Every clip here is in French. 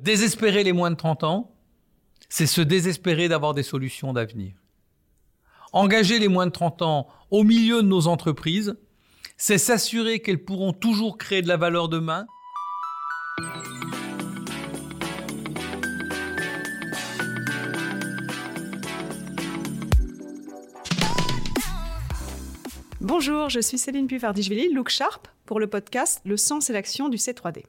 Désespérer les moins de 30 ans, c'est se désespérer d'avoir des solutions d'avenir. Engager les moins de 30 ans au milieu de nos entreprises, c'est s'assurer qu'elles pourront toujours créer de la valeur demain. Bonjour, je suis Céline Pufardichvili, Look Sharp, pour le podcast Le sens et l'action du C3D.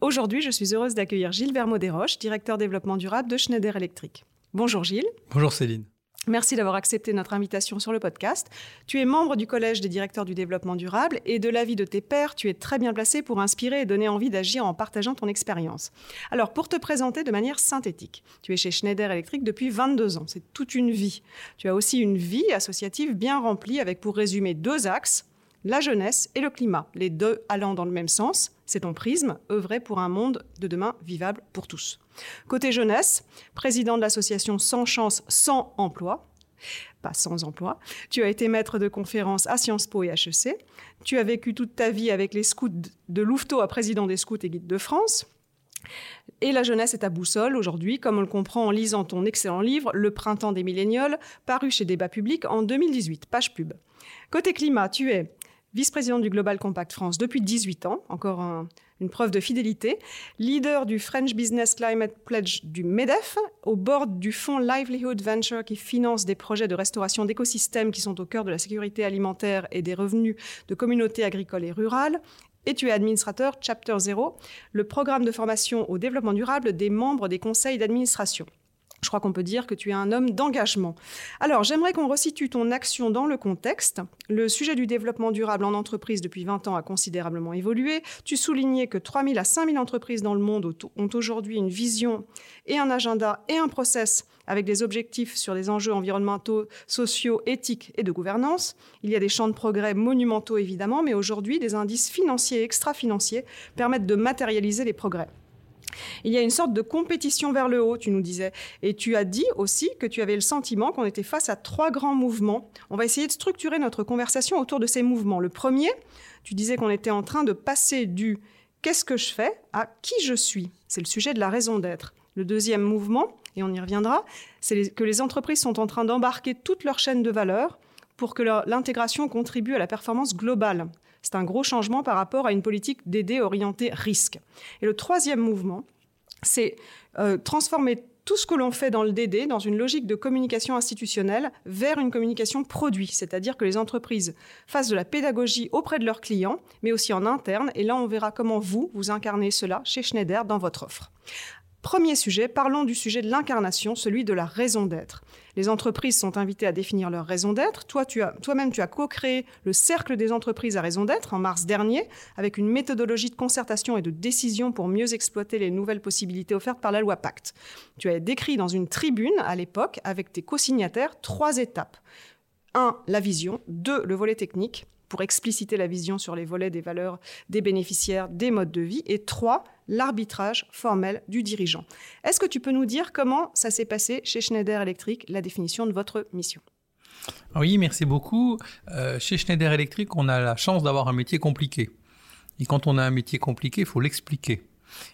Aujourd'hui, je suis heureuse d'accueillir Gilles Vermaux-Desroches, directeur développement durable de Schneider Electric. Bonjour Gilles. Bonjour Céline. Merci d'avoir accepté notre invitation sur le podcast. Tu es membre du Collège des directeurs du développement durable et de l'avis de tes pairs, tu es très bien placé pour inspirer et donner envie d'agir en partageant ton expérience. Alors, pour te présenter de manière synthétique, tu es chez Schneider Electric depuis 22 ans, c'est toute une vie. Tu as aussi une vie associative bien remplie avec, pour résumer, deux axes, la jeunesse et le climat, les deux allant dans le même sens. C'est ton prisme, œuvrer pour un monde de demain vivable pour tous. Côté jeunesse, président de l'association Sans Chance, Sans Emploi, pas sans emploi. Tu as été maître de conférences à Sciences Po et HEC. Tu as vécu toute ta vie avec les scouts de Louveteau à président des scouts et guides de France. Et la jeunesse est ta boussole aujourd'hui, comme on le comprend en lisant ton excellent livre Le printemps des millénioles, paru chez Débat Public en 2018, page pub. Côté climat, tu es vice-président du Global Compact France depuis 18 ans, encore une preuve de fidélité, leader du French Business Climate Pledge du MEDEF, au bord du fonds Livelihood Venture qui finance des projets de restauration d'écosystèmes qui sont au cœur de la sécurité alimentaire et des revenus de communautés agricoles et rurales, et tu es administrateur Chapter Zero, le programme de formation au développement durable des membres des conseils d'administration. Je crois qu'on peut dire que tu es un homme d'engagement. Alors, j'aimerais qu'on resitue ton action dans le contexte. Le sujet du développement durable en entreprise depuis 20 ans a considérablement évolué. Tu soulignais que 3000 à 5000 entreprises dans le monde ont aujourd'hui une vision et un agenda et un process avec des objectifs sur les enjeux environnementaux, sociaux, éthiques et de gouvernance. Il y a des champs de progrès monumentaux évidemment, mais aujourd'hui, des indices financiers et extra-financiers permettent de matérialiser les progrès. Il y a une sorte de compétition vers le haut, tu nous disais. Et tu as dit aussi que tu avais le sentiment qu'on était face à trois grands mouvements. On va essayer de structurer notre conversation autour de ces mouvements. Le premier, tu disais qu'on était en train de passer du qu'est-ce que je fais à qui je suis. C'est le sujet de la raison d'être. Le deuxième mouvement, et on y reviendra, c'est que les entreprises sont en train d'embarquer toute leur chaîne de valeur pour que l'intégration contribue à la performance globale. C'est un gros changement par rapport à une politique d'aider orientée risque. Et le troisième mouvement, c'est euh, transformer tout ce que l'on fait dans le DD dans une logique de communication institutionnelle vers une communication produit, c'est-à-dire que les entreprises fassent de la pédagogie auprès de leurs clients, mais aussi en interne. Et là, on verra comment vous, vous incarnez cela chez Schneider dans votre offre. Premier sujet, parlons du sujet de l'incarnation, celui de la raison d'être. Les entreprises sont invitées à définir leur raison d'être. Toi-même, tu as co-créé le Cercle des entreprises à raison d'être en mars dernier, avec une méthodologie de concertation et de décision pour mieux exploiter les nouvelles possibilités offertes par la loi Pacte. Tu as décrit dans une tribune à l'époque, avec tes co-signataires, trois étapes. Un, la vision. Deux, le volet technique pour expliciter la vision sur les volets des valeurs des bénéficiaires, des modes de vie. Et trois, l'arbitrage formel du dirigeant. Est-ce que tu peux nous dire comment ça s'est passé chez Schneider Electric, la définition de votre mission? Oui, merci beaucoup. Euh, chez Schneider Electric, on a la chance d'avoir un métier compliqué. Et quand on a un métier compliqué, il faut l'expliquer.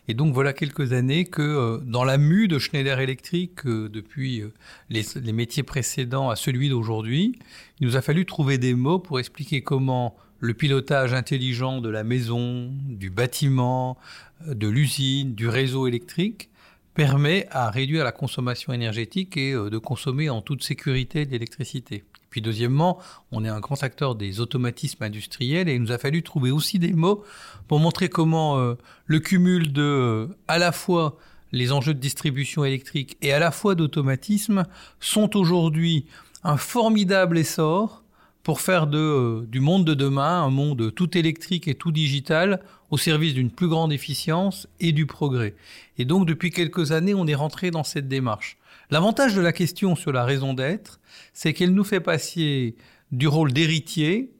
Et donc voilà quelques années que euh, dans la mue de Schneider Electric, euh, depuis les, les, métiers précédents à celui d'aujourd'hui, il nous a fallu trouver des mots pour expliquer comment le pilotage intelligent de la maison, du bâtiment, euh, de l'usine, du réseau électrique permet à réduire la consommation énergétique et euh, de consommer en toute sécurité l'électricité. Deuxièmement, on est un grand acteur des automatismes industriels et il nous a fallu trouver aussi des mots pour montrer comment euh, le cumul de à la fois les enjeux de distribution électrique et à la fois d'automatisme sont aujourd'hui un formidable essor pour faire euh, du monde de demain un monde tout électrique et tout digital au service d'une plus grande efficience et du progrès. Et donc depuis quelques années, on est rentré dans cette démarche. L'avantage de la question sur la raison d'être, c'est qu'elle nous fait passer du rôle d'héritier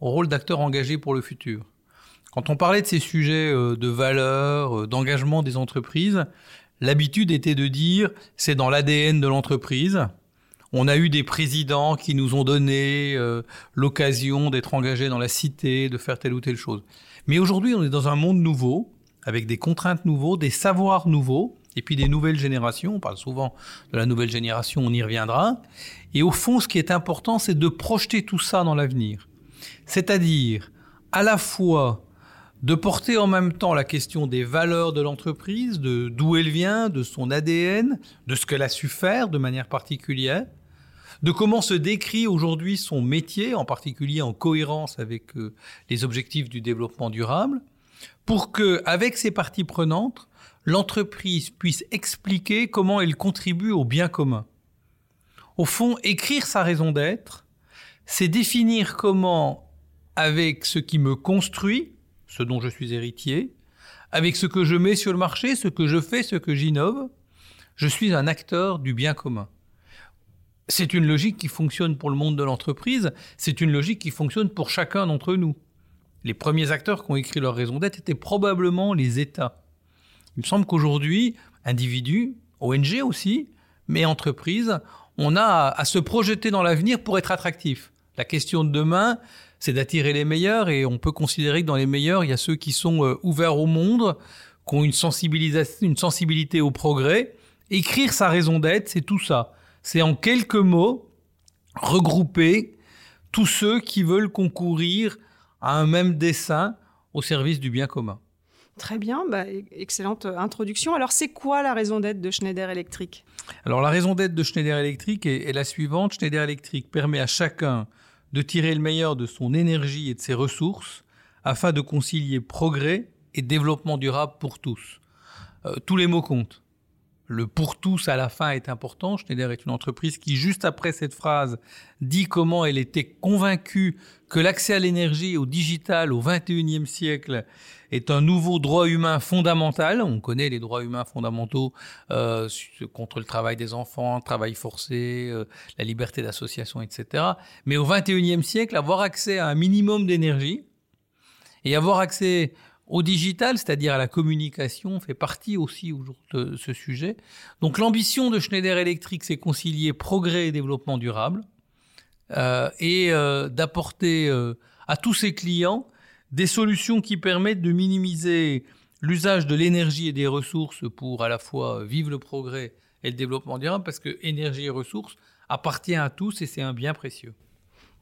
au rôle d'acteur engagé pour le futur. Quand on parlait de ces sujets euh, de valeur, euh, d'engagement des entreprises, l'habitude était de dire c'est dans l'ADN de l'entreprise, on a eu des présidents qui nous ont donné euh, l'occasion d'être engagés dans la cité, de faire telle ou telle chose. Mais aujourd'hui, on est dans un monde nouveau, avec des contraintes nouveaux, des savoirs nouveaux, et puis des nouvelles générations. On parle souvent de la nouvelle génération, on y reviendra. Et au fond, ce qui est important, c'est de projeter tout ça dans l'avenir. C'est-à-dire, à la fois de porter en même temps la question des valeurs de l'entreprise, de d'où elle vient, de son ADN, de ce qu'elle a su faire de manière particulière, de comment se décrit aujourd'hui son métier, en particulier en cohérence avec euh, les objectifs du développement durable, pour que, avec ses parties prenantes, l'entreprise puisse expliquer comment elle contribue au bien commun. Au fond, écrire sa raison d'être, c'est définir comment, avec ce qui me construit, ce dont je suis héritier, avec ce que je mets sur le marché, ce que je fais, ce que j'innove, je suis un acteur du bien commun. C'est une logique qui fonctionne pour le monde de l'entreprise, c'est une logique qui fonctionne pour chacun d'entre nous. Les premiers acteurs qui ont écrit leur raison d'être étaient probablement les États. Il me semble qu'aujourd'hui, individus, ONG aussi, mais entreprises, on a à se projeter dans l'avenir pour être attractif. La question de demain, c'est d'attirer les meilleurs et on peut considérer que dans les meilleurs, il y a ceux qui sont euh, ouverts au monde, qui ont une, sensibilité au progrès. Écrire sa raison d'être, c'est tout ça. C'est en quelques mots regrouper tous ceux qui veulent concourir à un même dessin au service du bien commun. Très bien, bah, e-, excellente introduction. Alors, c'est quoi la raison d'être de Schneider Electric? Alors, la raison d'être de Schneider Electric est, la suivante. Schneider Electric permet à chacun de tirer le meilleur de son énergie et de ses ressources afin de concilier progrès et développement durable pour tous. Euh, tous les mots comptent. Le pour tous à la fin est important. Schneider est une entreprise qui, juste après cette phrase, dit comment elle était convaincue que l'accès à l'énergie, au digital, au 21e siècle est un nouveau droit humain fondamental. On connaît les droits humains fondamentaux euh, contre le travail des enfants, le travail forcé, euh, la liberté d'association, etc. Mais au 21e siècle, avoir accès à un minimum d'énergie et avoir accès au digital, c'est-à-dire à la communication, fait partie aussi de ce sujet. Donc l'ambition de Schneider Electric, c'est concilier progrès et développement durable euh, et d'apporter à tous ses clients des solutions qui permettent de minimiser l'usage de l'énergie et des ressources pour à la fois vivre le progrès et le développement durable, parce que énergie et ressources appartient à tous et c'est un bien précieux.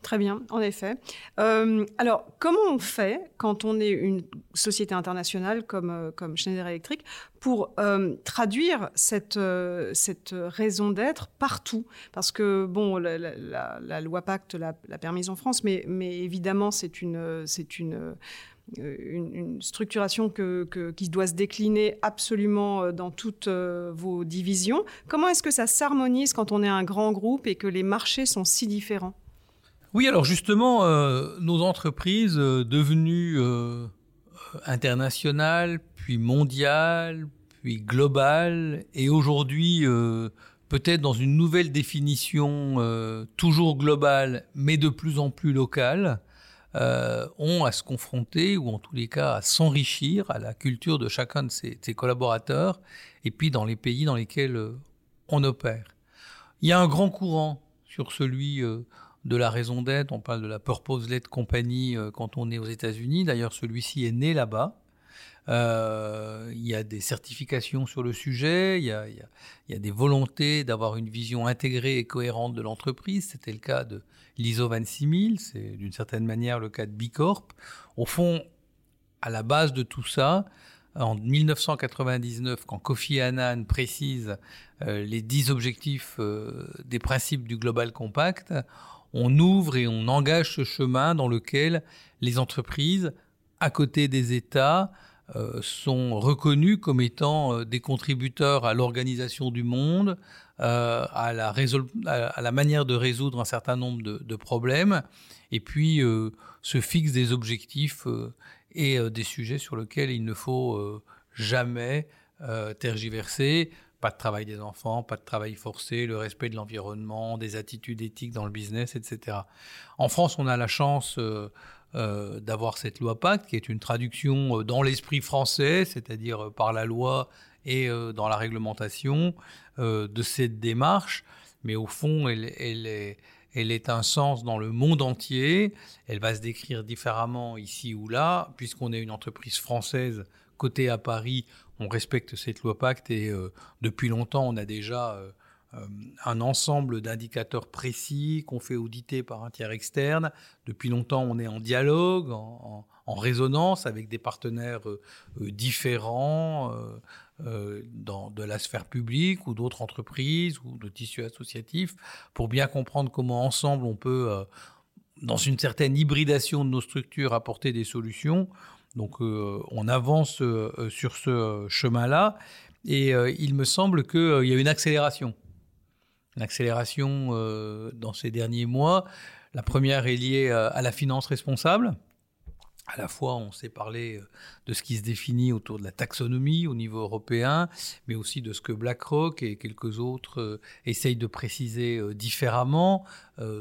Très bien, en effet. Euh, alors, comment on fait quand on est une société internationale comme, euh, comme Schneider Electric pour euh, traduire cette, raison d'être partout? Parce que, bon, la, loi Pacte l'a permise en France, mais, évidemment, c'est une, structuration qui doit se décliner absolument dans toutes vos divisions. Comment est-ce que ça s'harmonise quand on est un grand groupe et que les marchés sont si différents? Oui, alors justement, euh, nos entreprises euh, devenues euh, internationales, puis mondiales, puis globales, et aujourd'hui peut-être dans une nouvelle définition toujours globale, mais de plus en plus locale, ont à se confronter, ou en tous les cas à s'enrichir à la culture de chacun de ses, collaborateurs, et puis dans les pays dans lesquels on opère. Il y a un grand courant sur celui de la raison d'être. On parle de la Purpose-led Company euh, quand on est aux États-Unis. D'ailleurs, celui-ci est né là-bas. Euh, il y a des certifications sur le sujet, il y a, des volontés d'avoir une vision intégrée et cohérente de l'entreprise. C'était le cas de l'ISO 26000, c'est d'une certaine manière le cas de Bicorp. Au fond, à la base de tout ça, en 1999, quand Kofi Annan précise euh, les dix objectifs des principes du Global Compact, on ouvre et on engage ce chemin dans lequel les entreprises, à côté des États, euh, sont reconnues comme étant euh, des contributeurs à l'organisation du monde, euh, à, la à, la manière de résoudre un certain nombre de, problèmes, et puis se fixent des objectifs et des sujets sur lesquels il ne faut jamais tergiverser pas de travail des enfants, pas de travail forcé, le respect de l'environnement, des attitudes éthiques dans le business, etc. En France, on a la chance euh, euh, d'avoir cette loi Pacte, qui est une traduction euh, dans l'esprit français, c'est-à-dire par la loi et dans la réglementation de cette démarche. Mais au fond, elle, est, un sens dans le monde entier. Elle va se décrire différemment ici ou là, puisqu'on est une entreprise française côté à Paris, on respecte cette loi Pacte et depuis longtemps, on a déjà un ensemble d'indicateurs précis qu'on fait auditer par un tiers externe. Depuis longtemps, on est en dialogue, en, résonance avec des partenaires différents dans, de la sphère publique ou d'autres entreprises ou de tissus associatifs pour bien comprendre comment ensemble on peut dans une certaine hybridation de nos structures, apporter des solutions. Donc euh, on avance euh, sur ce chemin-là et euh, il me semble qu'il y a une accélération. Une accélération dans ces derniers mois. La première est liée à la finance responsable à la fois, on s'est parlé euh, de ce qui se définit autour de la taxonomie au niveau européen, mais aussi de ce que BlackRock et quelques autres euh, essayent de préciser euh, différemment,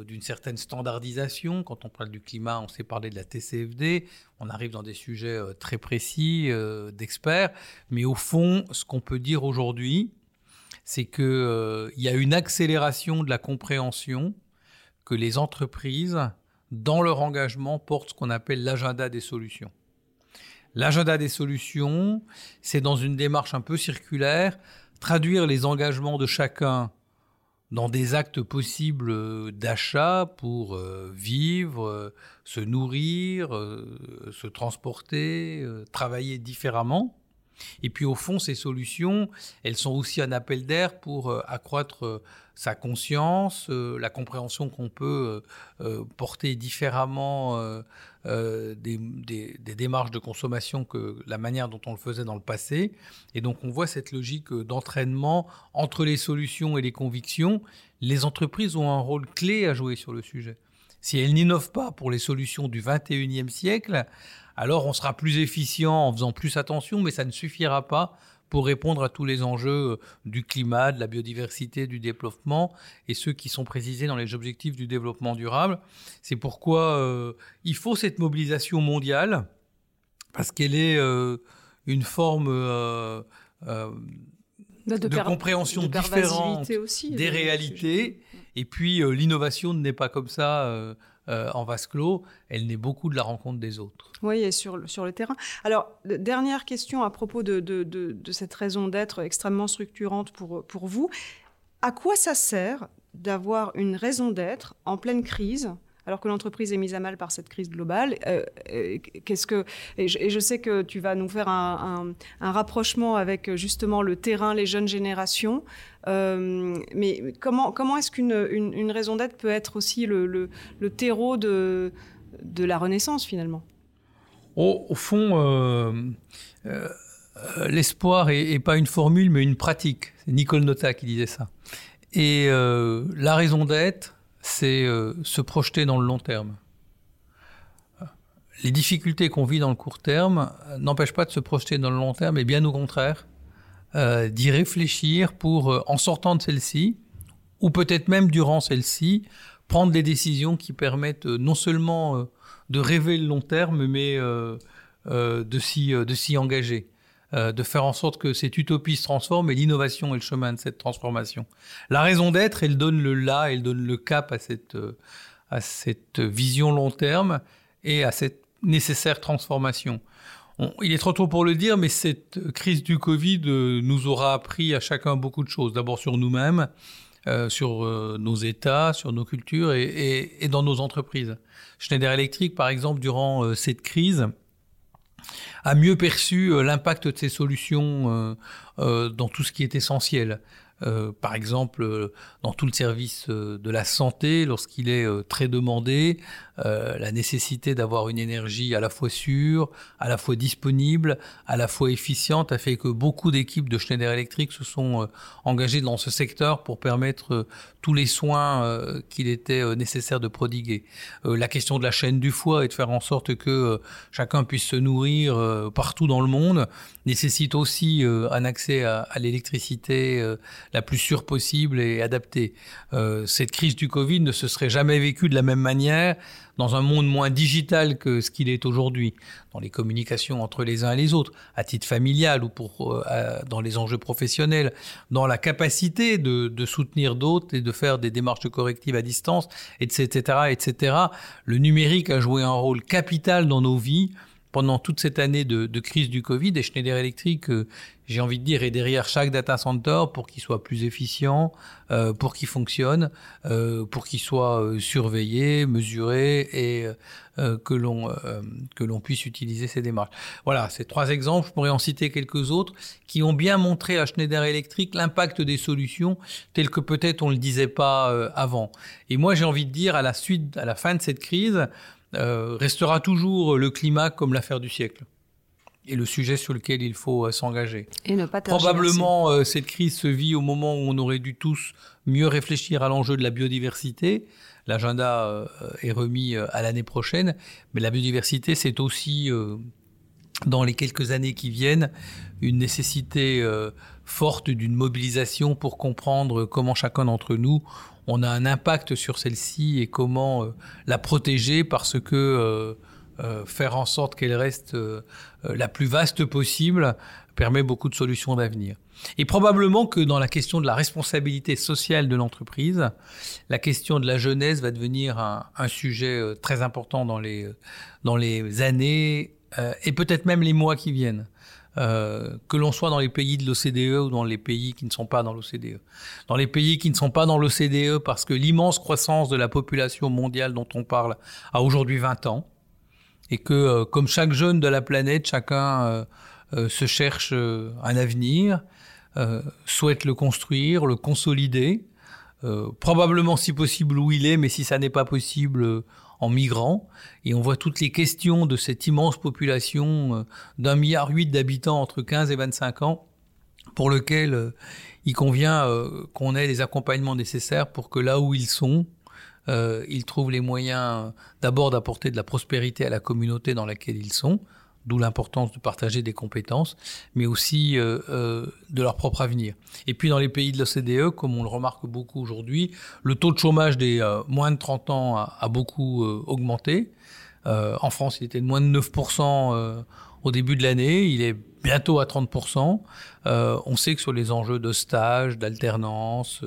d'une certaine standardisation. Quand on parle du climat, on s'est parlé de la TCFD, on arrive dans des sujets très précis d'experts, mais au fond, ce qu'on peut dire aujourd'hui, c'est qu'il y a une accélération de la compréhension que les entreprises dans leur engagement, portent ce qu'on appelle l'agenda des solutions. L'agenda des solutions, c'est dans une démarche un peu circulaire, traduire les engagements de chacun dans des actes possibles d'achat pour euh, vivre, euh, se nourrir, euh, se transporter, travailler différemment. Et puis au fond, ces solutions, elles sont aussi un appel d'air pour euh, accroître euh, sa conscience, euh, la compréhension qu'on peut porter différemment des, démarches de consommation que la manière dont on le faisait dans le passé. Et donc on voit cette logique d'entraînement entre les solutions et les convictions. Les entreprises ont un rôle clé à jouer sur le sujet. Si elles n'innovent pas pour les solutions du 21e siècle, alors on sera plus efficient en faisant plus attention, mais ça ne suffira pas pour répondre à tous les enjeux euh, du climat, de la biodiversité, du développement et ceux qui sont précisés dans les objectifs du développement durable. C'est pourquoi euh, il faut cette mobilisation mondiale parce qu'elle est euh, une forme de, compréhension différente des réalités. Et puis l'innovation n'est pas comme ça euh, en vase clos, elle naît beaucoup de la rencontre des autres. Oui, et sur, sur le terrain. Alors, dernière question à propos de, de, cette raison d'être extrêmement structurante pour, pour vous. À quoi ça sert d'avoir une raison d'être en pleine crise alors que l'entreprise est mise à mal par cette crise globale. Euh, euh, qu'est-ce que et je, sais que tu vas nous faire un, rapprochement avec justement le terrain, les jeunes générations. Euh, mais comment comment est-ce qu'une une, raison d'être peut être aussi le, le, terreau de de la Renaissance finalement? Au, fond. L'espoir n'est pas une formule, mais une pratique. C'est Nicole Nota qui disait ça. Et la raison d'être, c'est euh, se projeter dans le long terme. Les difficultés qu'on vit dans le court terme euh, n'empêchent pas de se projeter dans le long terme, et bien au contraire, euh, d'y réfléchir pour, en sortant de celle-ci, ou peut-être même durant celle-ci, prendre des décisions qui permettent non seulement de rêver le long terme, mais de s'y engager. Euh, de faire en sorte que cette utopie se transforme et l'innovation est le chemin de cette transformation. La raison d'être, elle donne le là, elle donne le cap euh, à cette vision long terme et à cette nécessaire transformation. Il est trop tôt pour le dire, mais cette crise du Covid euh, nous aura appris à chacun beaucoup de choses. D'abord sur nous-mêmes, sur nos États, sur nos cultures et, dans nos entreprises. Schneider Electric, par exemple, durant cette crise, a mieux perçu euh, l'impact de ces solutions euh, euh, dans tout ce qui est essentiel. Euh, par exemple, euh, dans tout le service euh, de la santé, lorsqu'il est très demandé, la nécessité d'avoir une énergie à la fois sûre, à la fois disponible, à la fois efficiente, a fait que beaucoup d'équipes de Schneider Electric se sont engagées dans ce secteur pour permettre tous les soins qu'il était nécessaire de prodiguer. la question de la chaîne du foie et de faire en sorte que chacun puisse se nourrir partout dans le monde nécessite aussi un accès à l'électricité la plus sûre possible et adaptée. Euh, cette crise du Covid ne se serait jamais vécue de la même manière dans un monde moins digital que ce qu'il est aujourd'hui, dans les communications entre les uns et les autres, à titre familial ou pour, euh, dans les enjeux professionnels, dans la capacité de, de soutenir d'autres et de faire des démarches de corrective à distance, etc., etc. Le numérique a joué un rôle capital dans nos vies pendant toute cette année de, de crise du Covid. Et Schneider Electric, euh, j'ai envie de dire, est derrière chaque data center pour qu'il soit plus efficient, euh, pour qu'il fonctionne, euh, pour qu'il soit euh, surveillé, mesuré et euh, que l'on que l'on puisse utiliser ces démarches. Voilà, ces trois exemples. Je pourrais en citer quelques autres qui ont bien montré à Schneider Electric l'impact des solutions telles que peut-être on le disait pas avant. Et moi, j'ai envie de dire à la suite, à la fin de cette crise euh, restera toujours le climat comme l'affaire du siècle et le sujet sur lequel il faut euh, s'engager. Et ne pas Probablement, euh, cette crise se vit au moment où on aurait dû tous mieux réfléchir à l'enjeu de la biodiversité. L'agenda euh, est remis à l'année prochaine, mais la biodiversité, c'est aussi, euh, dans les quelques années qui viennent, une nécessité forte d'une mobilisation pour comprendre comment chacun d'entre nous on a un impact sur celle-ci et comment euh, la protéger parce que euh, euh, faire en sorte qu'elle reste la plus vaste possible permet beaucoup de solutions d'avenir. Et probablement que dans la question de la responsabilité sociale de l'entreprise, la question de la jeunesse va devenir un, sujet très important dans les, dans les années et peut-être même les mois qui viennent. Euh, que l'on soit dans les pays de l'OCDE ou dans les pays qui ne sont pas dans l'OCDE. Dans les pays qui ne sont pas dans l'OCDE, parce que l'immense croissance de la population mondiale dont on parle a aujourd'hui 20 ans, et que euh, comme chaque jeune de la planète, chacun euh, se cherche un avenir, souhaite le construire, le consolider, probablement si possible où il est, mais si ça n'est pas possible en migrant. Et on voit toutes les questions de cette immense population euh, d'un milliard huit d'habitants entre 15 et 25 ans, pour lequel euh, il convient euh, qu'on ait les accompagnements nécessaires pour que là où ils sont, ils trouvent les moyens d'abord d'apporter de la prospérité à la communauté dans laquelle ils sont, d'où l'importance de partager des compétences, mais aussi euh, euh, de leur propre avenir. Et puis dans les pays de l'OCDE, comme on le remarque beaucoup aujourd'hui, le taux de chômage des euh, moins de 30 ans a, a beaucoup euh, augmenté. Euh, en France, il était de moins de 9% euh, au début de l'année, il est bientôt à 30%. on sait que sur les enjeux de stage, d'alternance,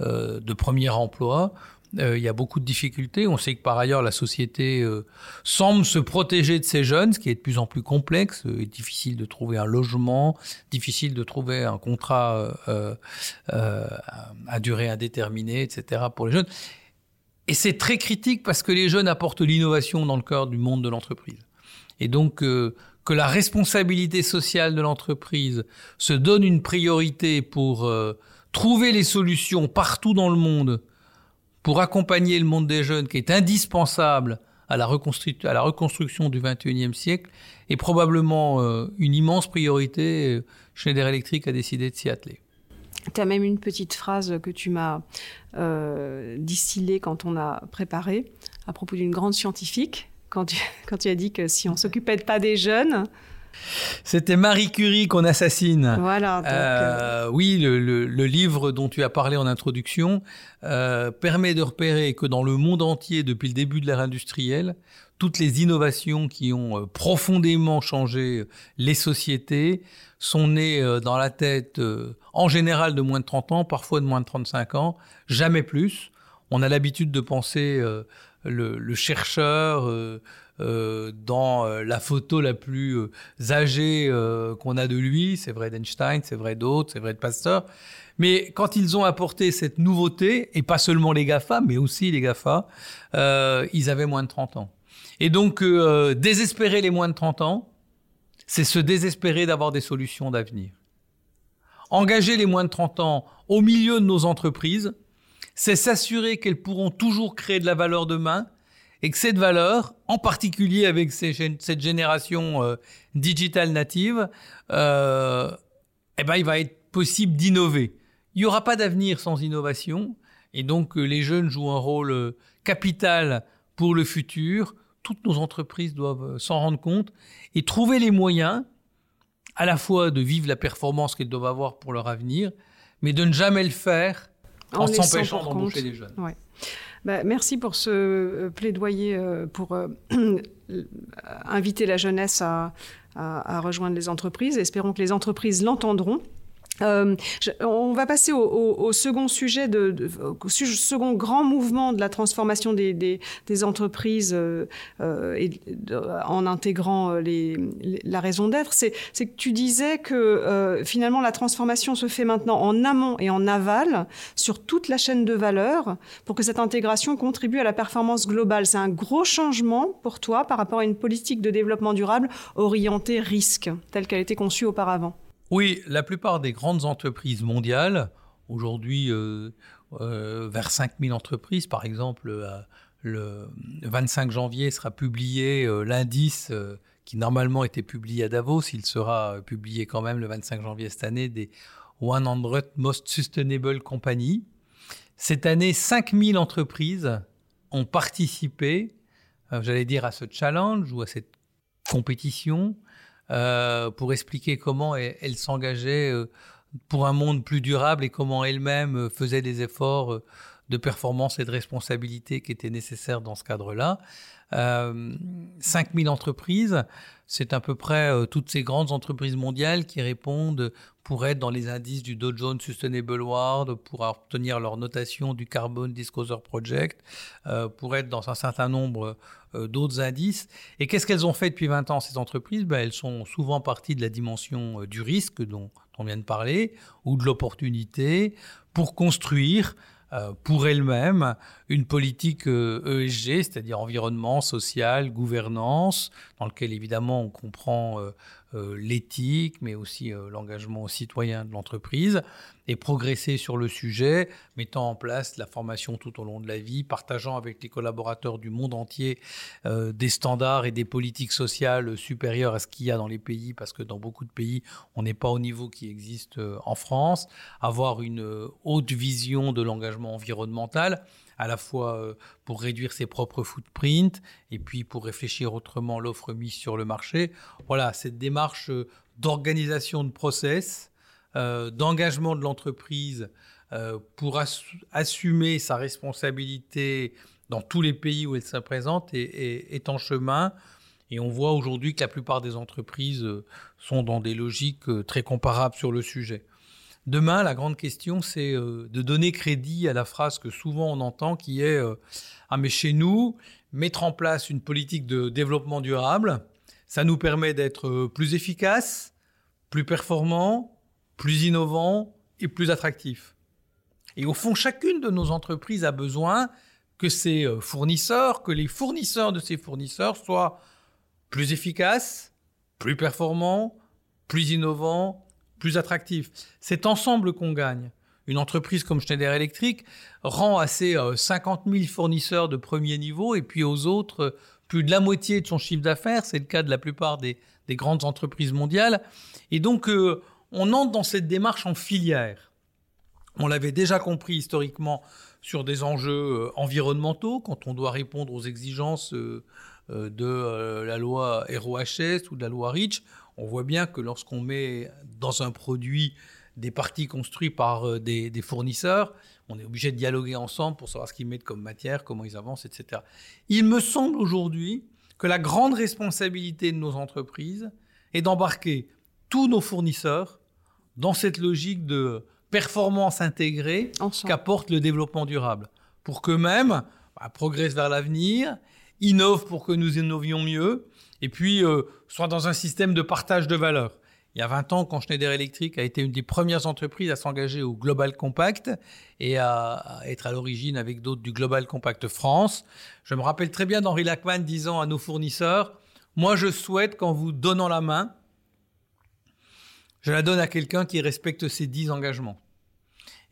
de premier emploi, il y a beaucoup de difficultés. On sait que par ailleurs, la société euh, semble se protéger de ces jeunes, ce qui est de plus en plus complexe. Il est difficile de trouver un logement, difficile de trouver un contrat euh, euh, à durée indéterminée, etc. pour les jeunes. Et c'est très critique parce que les jeunes apportent l'innovation dans le cœur du monde de l'entreprise. Et donc, euh, que la responsabilité sociale de l'entreprise se donne une priorité pour euh, trouver les solutions partout dans le monde pour accompagner le monde des jeunes qui est indispensable à la, reconstruction du 21e siècle est probablement euh, une immense priorité. Schneider Electric a décidé de s'y atteler. Tu as même une petite phrase que tu m'as euh, distillée quand on a préparé à propos d'une grande scientifique, quand tu, quand tu as dit que si on s'occupait pas des jeunes, c'était Marie Curie qu'on assassine. Voilà. Donc, euh, oui, le, le, le, livre dont tu as parlé en introduction euh, permet de repérer que dans le monde entier, depuis le début de l'ère industrielle, toutes les innovations qui ont euh, profondément changé les sociétés sont nées euh, dans la tête, euh, en général, de moins de 30 ans, parfois de moins de 35 ans, jamais plus. On a l'habitude de penser euh, le, le, chercheur euh, dans euh, la photo la plus euh, âgée qu'on a de lui. C'est vrai d'Einstein, c'est vrai d'autres, c'est vrai de Pasteur. Mais quand ils ont apporté cette nouveauté, et pas seulement les GAFA, mais aussi les GAFA, ils avaient moins de 30 ans. Et donc, désespérer les moins de 30 ans, c'est se désespérer d'avoir des solutions d'avenir. Engager les moins de 30 ans au milieu de nos entreprises, c'est s'assurer qu'elles pourront toujours créer de la valeur demain et que cette valeur, en particulier avec ces, cette génération euh, digitale native, euh, eh ben, il va être possible d'innover. Il n'y aura pas d'avenir sans innovation, et donc euh, les jeunes jouent un rôle capital pour le futur. Toutes nos entreprises doivent s'en rendre compte et trouver les moyens à la fois de vivre la performance qu'elles doivent avoir pour leur avenir, mais de ne jamais le faire en, en s'empêchant d'embaucher des jeunes. Ouais. Bah, merci pour ce euh, plaidoyer euh, pour euh, inviter la jeunesse à, rejoindre les entreprises. Espérons que les entreprises l'entendront Euh, on va passer au, second sujet, de, au second grand mouvement de la transformation des, entreprises euh, euh, en intégrant la raison d'être. C'est que tu disais que finalement la transformation se fait maintenant en amont et en aval sur toute la chaîne de valeur pour que cette intégration contribue à la performance globale. C'est un gros changement pour toi par rapport à une politique de développement durable orientée risque telle qu'elle était conçue auparavant. Oui, la plupart des grandes entreprises mondiales, aujourd'hui euh, euh, vers 5000 entreprises, par exemple, euh, le 25 janvier sera publié l'indice qui normalement était publié à Davos, il sera publié quand même le 25 janvier cette année des 100 Most Sustainable Companies. Cette année, 5000 entreprises ont participé, j'allais dire, à ce challenge ou à cette compétition euh, pour expliquer comment elle, s'engageait euh, pour un monde plus durable et comment elle-même euh, faisait des efforts de performance et de responsabilité qui étaient nécessaires dans ce cadre-là. 5000 entreprises, c'est à peu près toutes ces grandes entreprises mondiales qui répondent pour être dans les indices du Dow Jones Sustainable World, pour obtenir leur notation du Carbon Disclosure Project, pour être dans un certain nombre euh, d'autres indices. Et qu'est-ce qu'elles ont fait depuis 20 ans, ces entreprises? Ben, Elles sont souvent parties de la dimension euh, du risque dont on vient de parler, ou de l'opportunité, pour construire euh, pour elles-mêmes une politique ESG, e c'est-à-dire environnement, social, gouvernance, dans lequel évidemment on comprend euh, l'éthique, mais aussi euh, l'engagement citoyen de l'entreprise, et progresser sur le sujet, mettant en place la formation tout au long de la vie, partageant avec les collaborateurs du monde entier euh, des standards et des politiques sociales supérieures à ce qu'il y a dans les pays, parce que dans beaucoup de pays, on n'est pas au niveau qui existe en France, avoir une haute vision de l'engagement environnemental à la fois euh, pour réduire ses propres footprints et puis pour réfléchir autrement l'offre mise sur le marché. Voilà, cette démarche euh, d'organisation de process, euh, d'engagement de l'entreprise pour assumer sa responsabilité dans tous les pays où elle se présente est, en chemin. Et on voit aujourd'hui que la plupart des entreprises sont dans des logiques très comparables sur le sujet. Demain, la grande question, c'est euh, de donner crédit à la phrase que souvent on entend qui est euh, Ah, mais chez nous, mettre en place une politique de développement durable, ça nous permet d'être euh, plus efficace, plus performant, plus innovant et plus attractif. Et au fond, chacune de nos entreprises a besoin que ses fournisseurs, que les fournisseurs de ces fournisseurs soient plus efficaces, plus performants, plus innovants plus attractif. C'est ensemble qu'on gagne. Une entreprise comme Schneider Electric rend à ses 50 000 fournisseurs de premier niveau et puis aux autres plus de la moitié de son chiffre d'affaires. C'est le cas de la plupart des, grandes entreprises mondiales. Et donc, euh, on entre dans cette démarche en filière. On l'avait déjà compris historiquement sur des enjeux euh, environnementaux, quand on doit répondre aux exigences euh, de la loi ROHS ou de la loi REACH on voit bien que lorsqu'on met dans un produit des parties construites par euh, des, fournisseurs, on est obligé de dialoguer ensemble pour savoir ce qu'ils mettent comme matière, comment ils avancent, etc. Il me semble aujourd'hui que la grande responsabilité de nos entreprises est d'embarquer tous nos fournisseurs dans cette logique de performance intégrée qu'apporte le développement durable, pour qu'eux-mêmes bah, progressent vers l'avenir, innovent pour que nous innovions mieux, et puis euh, soit dans un système de partage de valeur. Il y a 20 ans, quand Schneider Electric a été une des premières entreprises à s'engager au Global Compact et à, être à l'origine avec d'autres du Global Compact France, je me rappelle très bien d'Henri Lachman disant à nos fournisseurs, moi je souhaite qu'en vous donnant la main, je la donne à quelqu'un qui respecte ses 10 engagements.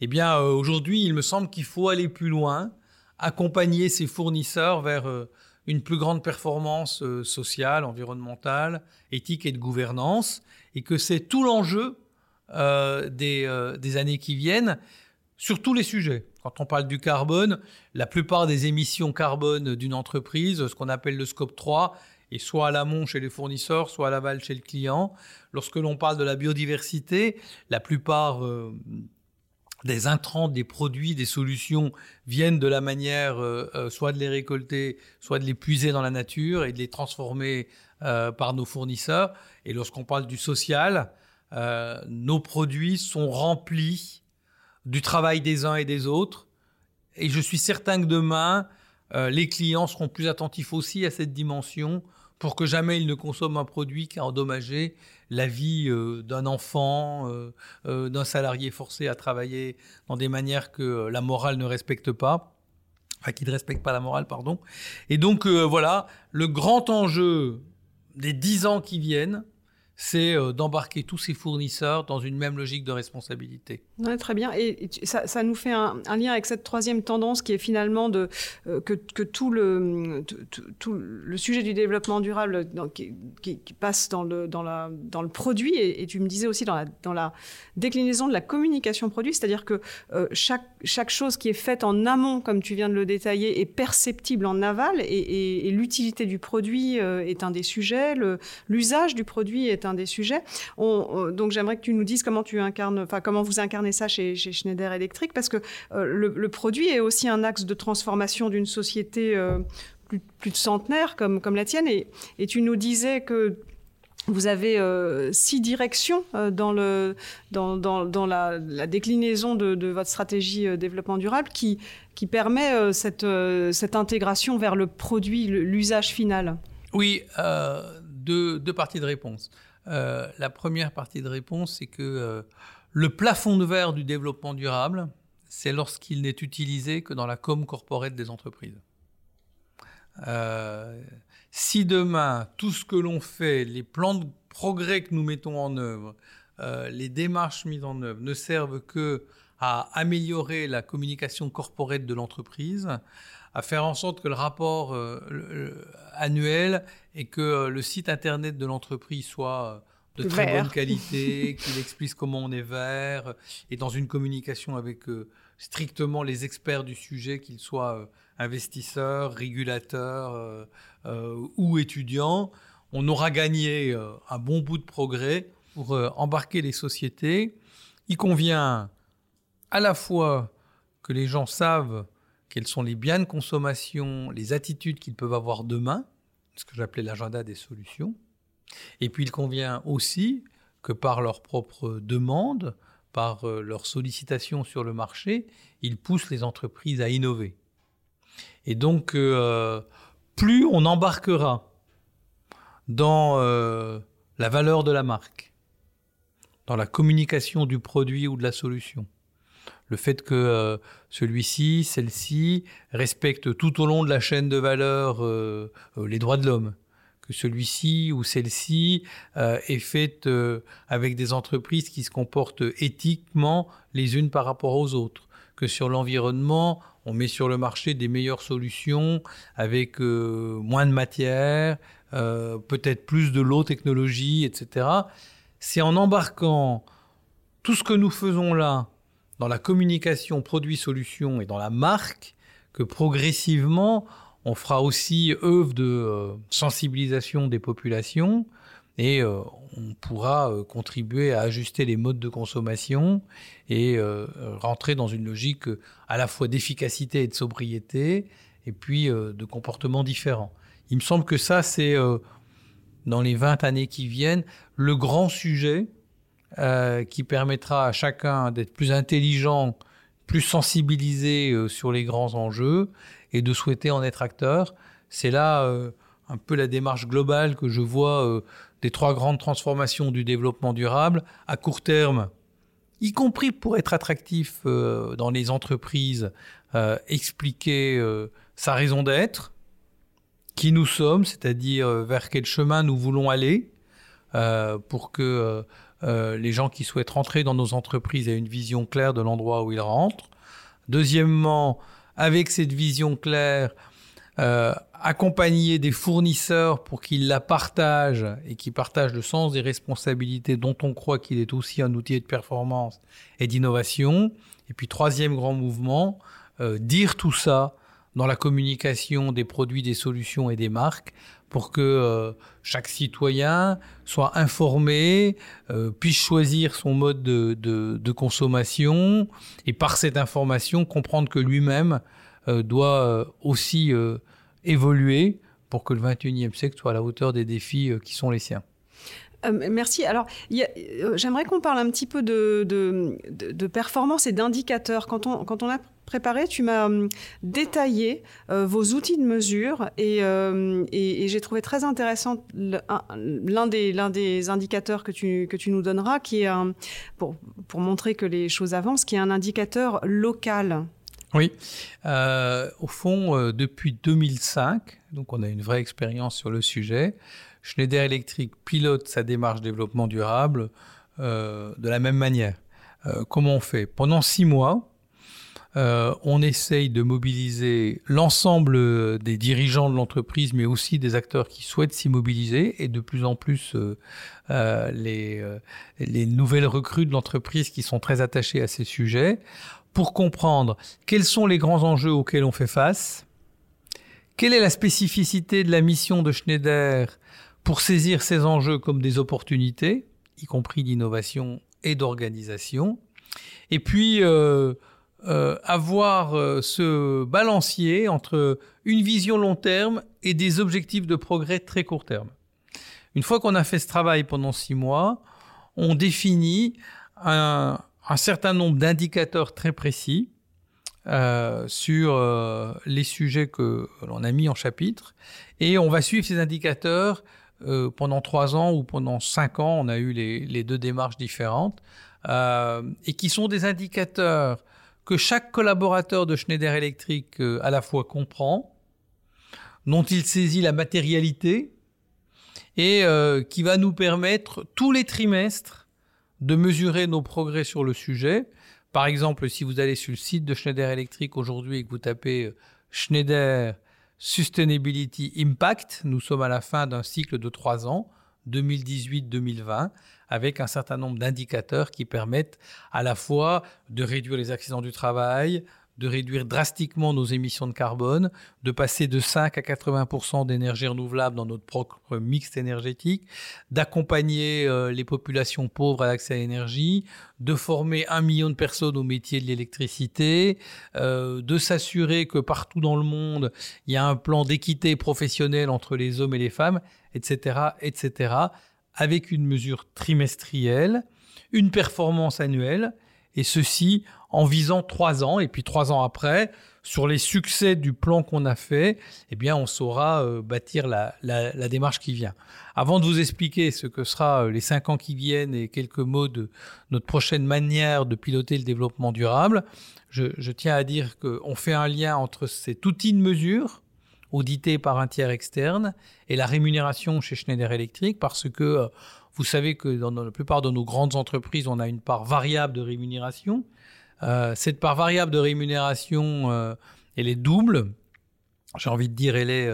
Eh bien, euh, aujourd'hui, il me semble qu'il faut aller plus loin, accompagner ses fournisseurs vers euh, une plus grande performance euh, sociale, environnementale, éthique et de gouvernance, et que c'est tout l'enjeu euh, des, années qui viennent sur tous les sujets. Quand on parle du carbone, la plupart des émissions carbone d'une entreprise, ce qu'on appelle le scope 3, est soit à l'amont chez les fournisseurs, soit à l'aval chez le client. Lorsque l'on parle de la biodiversité, la plupart des intrants, des produits, des solutions viennent de la manière euh, euh, soit de les récolter, soit de les puiser dans la nature et de les transformer euh, par nos fournisseurs. Et lorsqu'on parle du social, nos produits sont remplis du travail des uns et des autres. Et je suis certain que demain, les clients seront plus attentifs aussi à cette dimension pour que jamais ils ne consomment un produit qui a endommagé la vie euh, d'un enfant, euh, euh, d'un salarié forcé à travailler dans des manières que la morale ne respecte pas, enfin qui ne respecte pas la morale, pardon. Et donc voilà, le grand enjeu des dix ans qui viennent, c'est d'embarquer tous ces fournisseurs dans une même logique de responsabilité très bien. Et ça, nous fait un, lien avec cette troisième tendance qui est finalement euh, que, tout, le, sujet du développement durable qui, passe dans le, produit. Et, tu me disais aussi dans la, déclinaison de la communication produit, c'est-à-dire que euh, chaque, chose qui est faite en amont, comme tu viens de le détailler, est perceptible en aval. Et, l'utilité du produit euh, est un des sujets. L'usage du produit est un des sujets. donc j'aimerais que tu nous dises comment tu incarnes, enfin comment vous incarnez ça chez, Schneider Electric parce que euh, le, produit est aussi un axe de transformation d'une société euh, plus, de centenaire comme, la tienne. Et, tu nous disais que vous avez euh, six directions dans, la, déclinaison de, votre stratégie développement durable qui, permet cette, intégration vers le produit, l'usage final. Oui, deux, parties de réponse. La première partie de réponse, c'est que le plafond de verre du développement durable, c'est lorsqu'il n'est utilisé que dans la com corporate des entreprises. Euh, si demain, tout ce que l'on fait, les plans de progrès que nous mettons en œuvre, euh, les démarches mises en œuvre ne servent que à améliorer la communication corporate de l'entreprise, à faire en sorte que le rapport euh, annuel et que le site internet de l'entreprise soit de très bonne qualité, qu'il explique comment on est vert, et dans une communication avec euh, strictement les experts du sujet, qu'ils soient euh, investisseurs, régulateurs euh, ou étudiants, on aura gagné un bon bout de progrès pour embarquer les sociétés. Il convient à la fois que les gens savent quels sont les biens de consommation, les attitudes qu'ils peuvent avoir demain, ce que j'appelais l'agenda des solutions, et puis il convient aussi que par leur propre demande, par euh, leur sollicitation sur le marché, ils poussent les entreprises à innover. Et donc, euh, plus on embarquera dans euh, la valeur de la marque, dans la communication du produit ou de la solution, le fait que celui-ci, celle-ci respecte tout au long de la chaîne de valeur les droits de l'homme, celui-ci ou celle-ci euh, est faite euh, avec des entreprises qui se comportent éthiquement les unes par rapport aux autres, que sur l'environnement, on met sur le marché des meilleures solutions avec euh, moins de matière, peut-être plus de low technologie, etc. C'est en embarquant tout ce que nous faisons là dans la communication produit-solution et dans la marque que progressivement on fera aussi œuvre de euh, sensibilisation des populations et euh, on pourra euh, contribuer à ajuster les modes de consommation et rentrer dans une logique à la fois d'efficacité et de sobriété et puis de comportements différents. Il me semble que ça, c'est dans les 20 années qui viennent le grand sujet qui permettra à chacun d'être plus intelligent, plus sensibilisé sur les grands enjeux et de souhaiter en être acteur. C'est là euh, un peu la démarche globale que je vois euh, des trois grandes transformations du développement durable à court terme, y compris pour être attractif euh, dans les entreprises, expliquer sa raison d'être, qui nous sommes, c'est-à-dire vers quel chemin nous voulons aller, pour que les gens qui souhaitent rentrer dans nos entreprises aient une vision claire de l'endroit où ils rentrent. Deuxièmement, avec cette vision claire, euh, accompagner des fournisseurs pour qu'ils la partagent et qu'ils partagent le sens des responsabilités dont on croit qu'il est aussi un outil de performance et d'innovation. Et puis troisième grand mouvement, euh, dire tout ça dans la communication des produits, des solutions et des marques pour que euh, chaque citoyen soit informé, euh, puisse choisir son mode de, consommation et par cette information comprendre que lui-même euh, doit aussi évoluer pour que le 21e siècle soit à la hauteur des défis qui sont les siens. merci. Alors, j'aimerais qu'on parle un petit peu de, de, performance et d'indicateurs. Quand on, quand on a préparé, tu m'as hum, détaillé euh, vos outils de mesure euh, et, et, j'ai trouvé très intéressant l'un des, indicateurs que tu, nous donneras, qui est pour, montrer que les choses avancent, qui est un indicateur local. Oui, euh, au fond, depuis 2005, donc on a une vraie expérience sur le sujet, Schneider Electric pilote sa démarche développement durable de la même manière. comment on fait? Pendant six mois, euh, on essaye de mobiliser l'ensemble des dirigeants de l'entreprise, mais aussi des acteurs qui souhaitent s'y mobiliser, et de plus en plus euh, euh, les, les nouvelles recrues de l'entreprise qui sont très attachées à ces sujets, pour comprendre quels sont les grands enjeux auxquels on fait face, quelle est la spécificité de la mission de Schneider pour saisir ces enjeux comme des opportunités, y compris d'innovation et d'organisation, et puis avoir euh, ce balancier entre une vision long terme et des objectifs de progrès très court terme. Une fois qu'on a fait ce travail pendant six mois, on définit un, certain nombre d'indicateurs très précis euh, sur les sujets que l'on a mis en chapitre et on va suivre ces indicateurs pendant trois ans ou pendant cinq ans. On a eu les deux démarches différentes et qui sont des indicateurs que chaque collaborateur de Schneider Electric euh, à la fois comprend, dont il saisit la matérialité, et euh, qui va nous permettre tous les trimestres de mesurer nos progrès sur le sujet. Par exemple, si vous allez sur le site de Schneider Electric aujourd'hui et que vous tapez euh, Schneider Sustainability Impact, nous sommes à la fin d'un cycle de trois ans, 2018-2020, avec un certain nombre d'indicateurs qui permettent à la fois de réduire les accidents du travail, de réduire drastiquement nos émissions de carbone, de passer de 5 à 80% d'énergie renouvelable dans notre propre mix énergétique, d'accompagner euh, les populations pauvres à l'accès à l'énergie, de former un million de personnes au métier de l'électricité, euh, de s'assurer que partout dans le monde, il y a un plan d'équité professionnelle entre les hommes et les femmes, etc., etc avec une mesure trimestrielle, une performance annuelle, et ceci en visant trois ans. Et puis trois ans après, sur les succès du plan qu'on a fait, eh bien, on saura euh, bâtir la, démarche qui vient. Avant de vous expliquer ce que sera euh, les cinq ans qui viennent et quelques mots de notre prochaine manière de piloter le développement durable, je, je tiens à dire qu'on fait un lien entre cet outil de mesure audité par un tiers externe, et la rémunération chez Schneider Electric, parce que euh, vous savez que dans la plupart de nos grandes entreprises, on a une part variable de rémunération. Euh, cette part variable de rémunération, euh, elle est double. J'ai envie de dire, elle est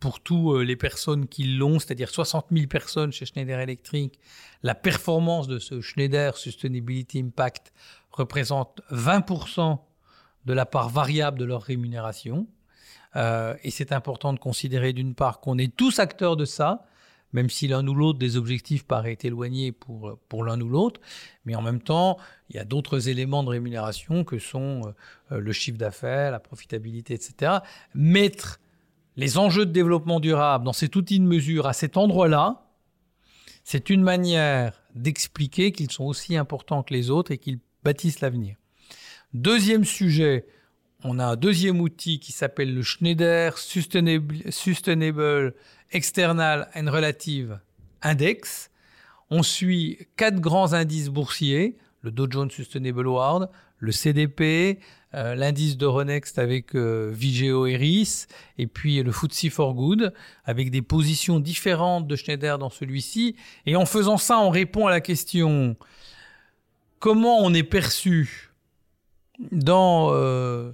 pour toutes les personnes qui l'ont, c'est-à-dire 60 000 personnes chez Schneider Electric. La performance de ce Schneider Sustainability Impact représente 20% de la part variable de leur rémunération. Euh, et c'est important de considérer d'une part qu'on est tous acteurs de ça, même si l'un ou l'autre des objectifs paraît éloigné pour, pour l'un ou l'autre, mais en même temps, il y a d'autres éléments de rémunération que sont euh, le chiffre d'affaires, la profitabilité, etc. Mettre les enjeux de développement durable dans cet outil de mesure à cet endroit-là, c'est une manière d'expliquer qu'ils sont aussi importants que les autres et qu'ils bâtissent l'avenir. Deuxième sujet, on a un deuxième outil qui s'appelle le Schneider Sustainable, External and Relative Index. On suit quatre grands indices boursiers, le Dow Jones Sustainable World, le CDP, euh, l'indice de Renext avec euh, Vigeo Eris, et puis le FTSE for Good, avec des positions différentes de Schneider dans celui-ci. Et en faisant ça, on répond à la question comment on est perçu dans euh,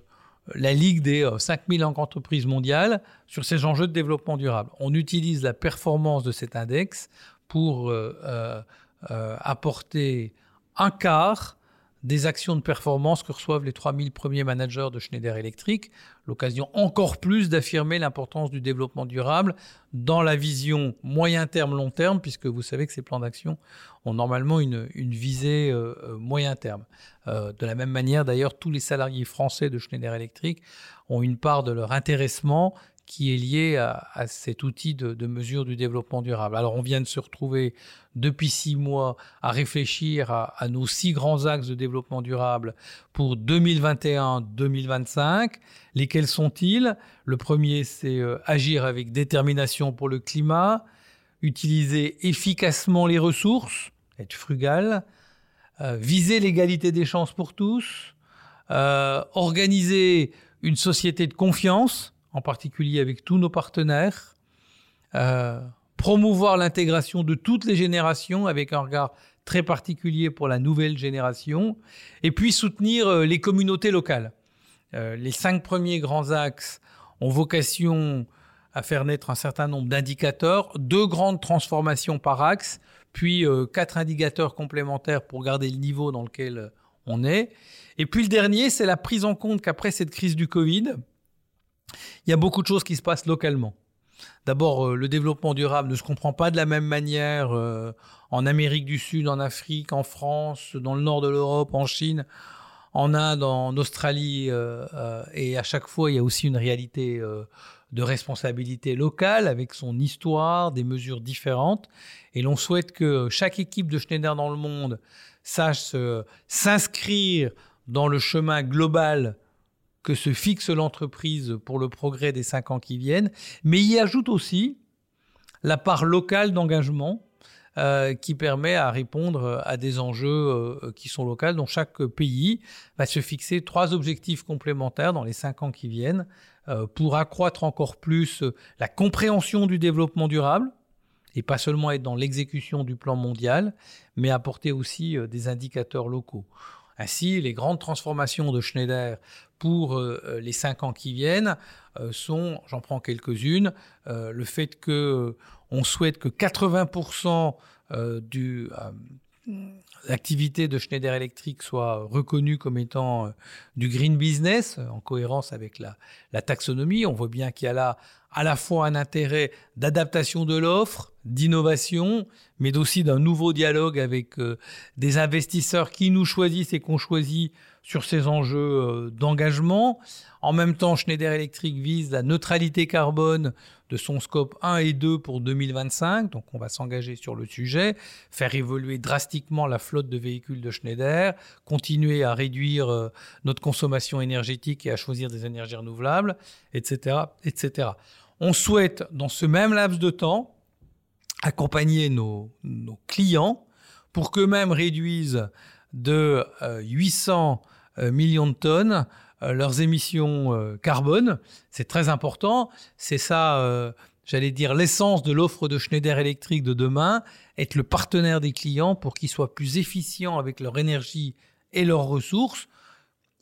la Ligue des 5000 euh, entreprises mondiales sur ces enjeux de développement durable. On utilise la performance de cet index pour euh, euh, apporter un quart des actions de performance que reçoivent les 3000 premiers managers de Schneider Electric, l'occasion encore plus d'affirmer l'importance du développement durable dans la vision moyen terme, long terme, puisque vous savez que ces plans d'action ont normalement une, visée euh, euh, moyen terme. Euh, de la même manière, d'ailleurs, tous les salariés français de Schneider Electric ont une part de leur intéressement qui est lié à, cet outil de, mesure du développement durable. Alors on vient de se retrouver depuis six mois à réfléchir à, nos six grands axes de développement durable pour 2021-2025. Lesquels sont-ils? Le premier, c'est euh, agir avec détermination pour le climat, utiliser efficacement les ressources, être frugal, euh, viser l'égalité des chances pour tous, euh, organiser une société de confiance, en particulier avec tous nos partenaires, euh, promouvoir l'intégration de toutes les générations avec un regard très particulier pour la nouvelle génération, et puis soutenir les communautés locales. les cinq premiers grands axes ont vocation à faire naître un certain nombre d'indicateurs, deux grandes transformations par axe, puis quatre indicateurs complémentaires pour garder le niveau dans lequel on est. Et puis le dernier, c'est la prise en compte qu'après cette crise du Covid, il y a beaucoup de choses qui se passent localement. D'abord, euh, le développement durable ne se comprend pas de la même manière euh, en Amérique du Sud, en Afrique, en France, dans le nord de l'Europe, en Chine, en Inde, en Australie. Euh, et à chaque fois, il y a aussi une réalité de responsabilité locale avec son histoire, des mesures différentes. Et l'on souhaite que chaque équipe de Schneider dans le monde sache s'inscrire dans le chemin global que se fixe l'entreprise pour le progrès des cinq ans qui viennent, mais y ajoute aussi la part locale d'engagement euh, qui permet à répondre à des enjeux euh, qui sont locaux, dont chaque pays va se fixer trois objectifs complémentaires dans les cinq ans qui viennent euh, pour accroître encore plus la compréhension du développement durable, et pas seulement être dans l'exécution du plan mondial, mais apporter aussi des indicateurs locaux. Ainsi, les grandes transformations de Schneider pour euh, euh, les cinq ans qui viennent euh, sont, j'en prends quelques-unes, le fait que on souhaite que 80% du l'activité de Schneider Electric soit reconnue comme étant du green business, en cohérence avec la, la taxonomie. On voit bien qu'il y a là à la fois un intérêt d'adaptation de l'offre, d'innovation, mais aussi d'un nouveau dialogue avec euh, des investisseurs qui nous choisissent et qu'on choisit sur ces enjeux euh, d'engagement. En même temps, Schneider Electric vise la neutralité carbone de son scope 1 et 2 pour 2025, donc on va s'engager sur le sujet, faire évoluer drastiquement la flotte de véhicules de Schneider, continuer à réduire euh, notre consommation énergétique et à choisir des énergies renouvelables, etc., etc. On souhaite, dans ce même laps de temps, accompagner nos, clients pour qu'eux-mêmes réduisent de 800 euh, euh, millions de tonnes euh, leurs émissions carbone. C'est très important. C'est ça, j'allais dire, l'essence de l'offre de Schneider Electric de demain, être le partenaire des clients pour qu'ils soient plus efficients avec leur énergie et leurs ressources.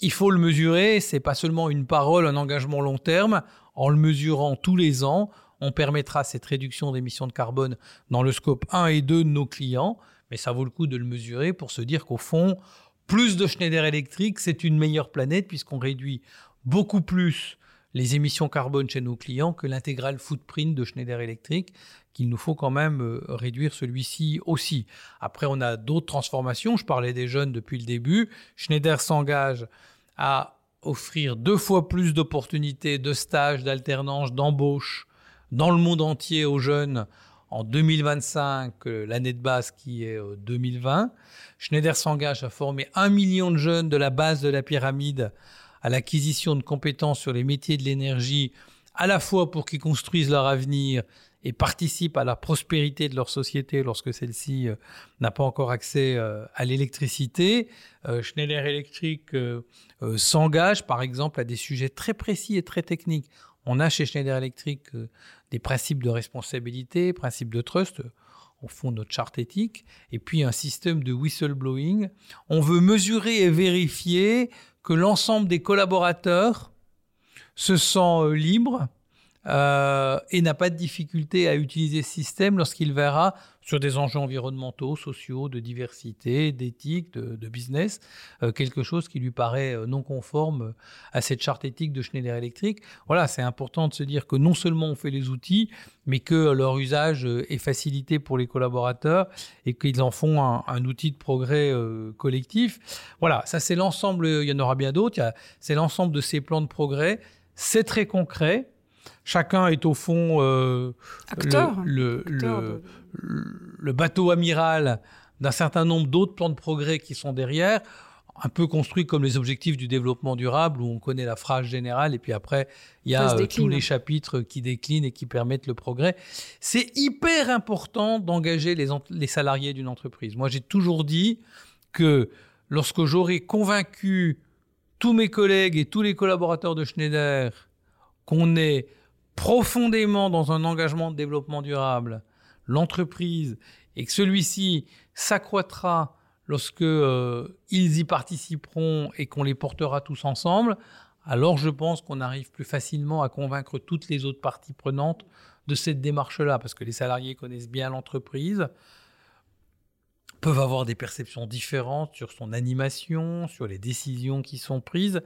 Il faut le mesurer, c'est pas seulement une parole, un engagement long terme. En le mesurant tous les ans, on permettra cette réduction d'émissions de carbone dans le scope 1 et 2 de nos clients, mais ça vaut le coup de le mesurer pour se dire qu'au fond, plus de Schneider électrique, c'est une meilleure planète puisqu'on réduit beaucoup plus les émissions carbone chez nos clients que l'intégral footprint de Schneider Electric, qu'il nous faut quand même euh, réduire celui-ci aussi. Après, on a d'autres transformations. Je parlais des jeunes depuis le début. Schneider s'engage à offrir deux fois plus d'opportunités de stage, d'alternance, d'embauche dans le monde entier aux jeunes en 2025, euh, l'année de base qui est 2020. Euh, Schneider s'engage à former un million de jeunes de la base de la pyramide à l'acquisition de compétences sur les métiers de l'énergie, à la fois pour qu'ils construisent leur avenir et participent à la prospérité de leur société lorsque celle-ci euh, n'a pas encore accès à l'électricité. Schneider Electric s'engage par exemple à des sujets très précis et très techniques. On a chez Schneider Electric euh, des principes de responsabilité, principes de trust, euh, au fond notre charte éthique, et puis un système de whistleblowing. On veut mesurer et vérifier que l'ensemble des collaborateurs se sent euh, libre et n'a pas de difficulté à utiliser ce système lorsqu'il verra sur des enjeux environnementaux, sociaux, de diversité, d'éthique, de, business, euh, quelque chose qui lui paraît euh, non conforme à cette charte éthique de Schneider Electric. Voilà, c'est important de se dire que non seulement on fait les outils, mais que leur usage euh, est facilité pour les collaborateurs et qu'ils en font un, outil de progrès collectif. Voilà, ça c'est l'ensemble, il y en aura bien d'autres, c'est l'ensemble de ces plans de progrès. C'est très concret. Chacun est au fond Acteur. le, le, le, bateau amiral d'un certain nombre d'autres plans de progrès qui sont derrière un peu construit comme les objectifs du développement durable, où on connaît la phrase générale, et puis après, il y a euh, tous les chapitres qui déclinent et qui permettent le progrès. C'est hyper important d'engager les, les salariés d'une entreprise. Moi, j'ai toujours dit que lorsque j'aurai convaincu tous mes collègues et tous les collaborateurs de Schneider qu'on est profondément dans un engagement de développement durable, l'entreprise, et que celui-ci s'accroîtra lorsque euh, ils y participeront et qu'on les portera tous ensemble, alors je pense qu'on arrive plus facilement à convaincre toutes les autres parties prenantes de cette démarche-là, parce que les salariés connaissent bien l'entreprise, peuvent avoir des perceptions différentes sur son animation, sur les décisions qui sont prises,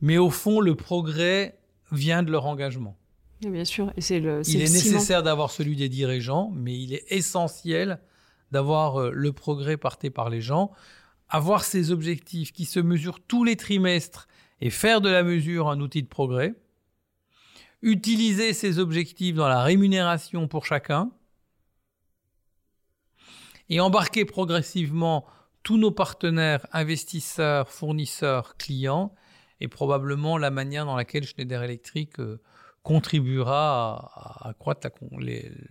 mais au fond, le progrès vient de leur engagement. Bien sûr, et c'est le. Il est nécessaire d'avoir celui des dirigeants, mais il est essentiel d'avoir euh, le progrès porté par les gens, avoir ces objectifs qui se mesurent tous les trimestres et faire de la mesure un outil de progrès, utiliser ces objectifs dans la rémunération pour chacun, et embarquer progressivement tous nos partenaires, investisseurs, fournisseurs, clients, et probablement la manière dans laquelle Schneider Electric euh, contribuera à, accroître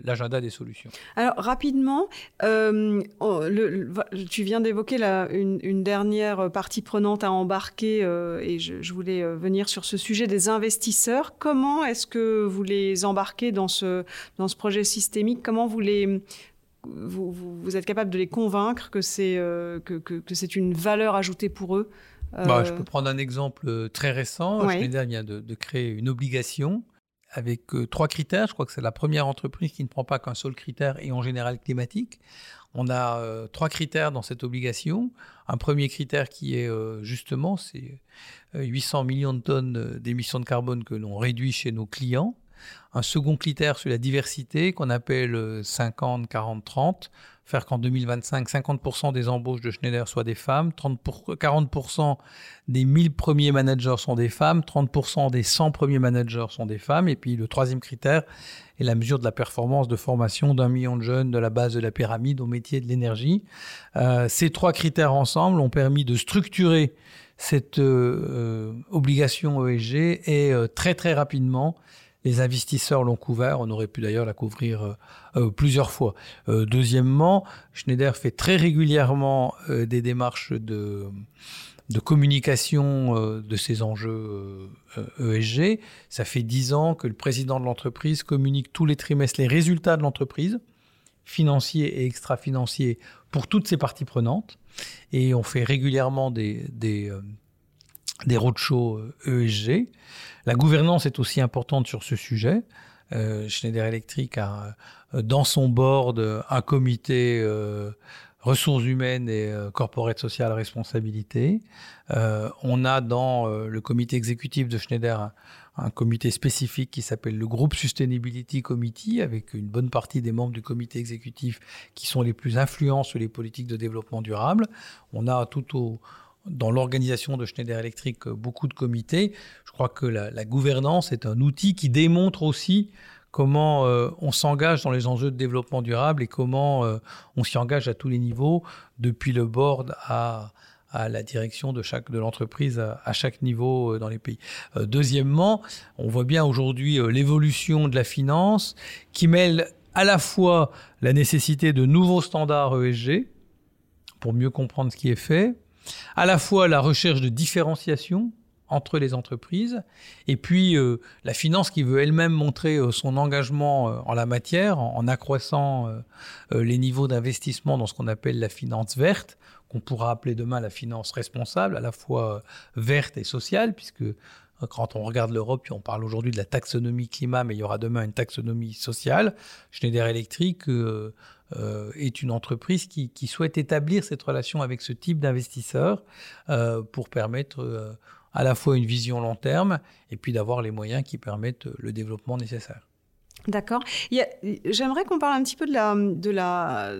l'agenda des solutions. Alors rapidement, euh, oh, tu viens d'évoquer une, dernière partie prenante à embarquer euh, et je, voulais venir sur ce sujet des investisseurs. Comment est-ce que vous les embarquez dans ce, dans ce projet systémique? Comment vous les... Vous, êtes capable de les convaincre que c'est que, que, que une valeur ajoutée pour eux? Bah, je peux prendre un exemple très récent. Ouais. Schneider vient de, de, créer une obligation avec euh, trois critères. Je crois que c'est la première entreprise qui ne prend pas qu'un seul critère et en général climatique. On a euh, trois critères dans cette obligation. Un premier critère qui est euh, justement, c'est 800 millions de tonnes d'émissions de carbone que l'on réduit chez nos clients. Un second critère sur la diversité qu'on appelle 50, 40, 30 faire qu'en 2025, 50% des embauches de Schneider soient des femmes, 30 40% des 1000 premiers managers sont des femmes, 30% des 100 premiers managers sont des femmes. Et puis le troisième critère est la mesure de la performance de formation d'un million de jeunes de la base de la pyramide au métier de l'énergie. Euh, ces trois critères ensemble ont permis de structurer cette euh, euh, obligation ESG et très très rapidement les investisseurs l'ont couvert. On aurait pu d'ailleurs la couvrir euh, euh, plusieurs fois. Euh, deuxièmement, Schneider fait très régulièrement des démarches de, de communication de ces enjeux ESG. E Ça fait dix ans que le président de l'entreprise communique tous les trimestres les résultats de l'entreprise, financiers et extra-financiers, pour toutes ses parties prenantes. Et on fait régulièrement des, des, des roadshows ESG. E la gouvernance est aussi importante sur ce sujet. Euh, Schneider Electric a euh, dans son board un comité euh, ressources humaines et corporate social responsabilité. on a dans le comité exécutif de Schneider un, comité spécifique qui s'appelle le groupe Sustainability Committee avec une bonne partie des membres du comité exécutif qui sont les plus influents sur les politiques de développement durable. On a tout au dans l'organisation de Schneider Electric euh, beaucoup de comités. Je crois que la, gouvernance est un outil qui démontre aussi comment euh, on s'engage dans les enjeux de développement durable et comment euh, on s'y engage à tous les niveaux, depuis le board à, à la direction de chaque de l'entreprise à, chaque niveau dans les pays. deuxièmement, on voit bien aujourd'hui l'évolution de la finance qui mêle à la fois la nécessité de nouveaux standards ESG pour mieux comprendre ce qui est fait, à la fois la recherche de différenciation entre les entreprises, et puis euh, la finance qui veut elle-même montrer euh, son engagement euh, en la matière, en, accroissant les niveaux d'investissement dans ce qu'on appelle la finance verte, qu'on pourra appeler demain la finance responsable, à la fois verte et sociale, puisque quand on regarde l'Europe, on parle aujourd'hui de la taxonomie climat, mais il y aura demain une taxonomie sociale. Schneider Electric euh, est une entreprise qui, souhaite établir cette relation avec ce type d'investisseurs euh, pour permettre euh, à la fois une vision long terme et puis d'avoir les moyens qui permettent le développement nécessaire. D'accord. J'aimerais qu'on parle un petit peu de la, de la.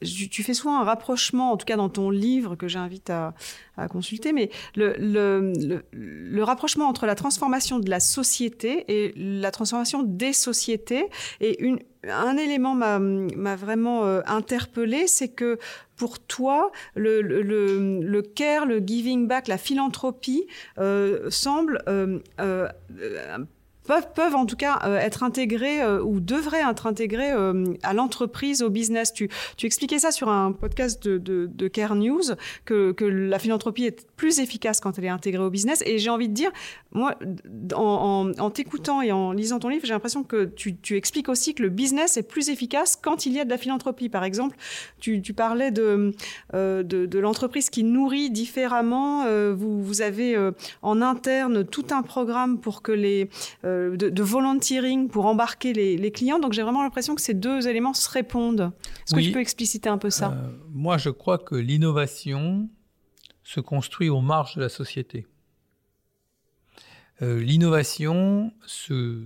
Tu fais souvent un rapprochement, en tout cas dans ton livre que j'invite à, à, consulter, mais le, le, le, rapprochement entre la transformation de la société et la transformation des sociétés. Et une, un élément m'a vraiment euh, interpellé, c'est que pour toi, le, le, le, care, le giving back, la philanthropie euh, semble euh, euh peuvent, peuvent en tout cas euh, être intégrés euh, ou devraient être intégrés euh, à l'entreprise, au business. Tu, tu expliquais ça sur un podcast de, de, Care News, que, que, la philanthropie est plus efficace quand elle est intégrée au business. Et j'ai envie de dire, moi, en, en, t'écoutant et en lisant ton livre, j'ai l'impression que tu, tu, expliques aussi que le business est plus efficace quand il y a de la philanthropie. Par exemple, tu, tu parlais de, de, de l'entreprise qui nourrit différemment. vous, vous avez en interne tout un programme pour que les de, de, volunteering pour embarquer les, clients. Donc j'ai vraiment l'impression que ces deux éléments se répondent. Est-ce que tu peux expliciter un peu ça? Euh, Moi, je crois que l'innovation se construit aux marges de la société. Euh, l'innovation se,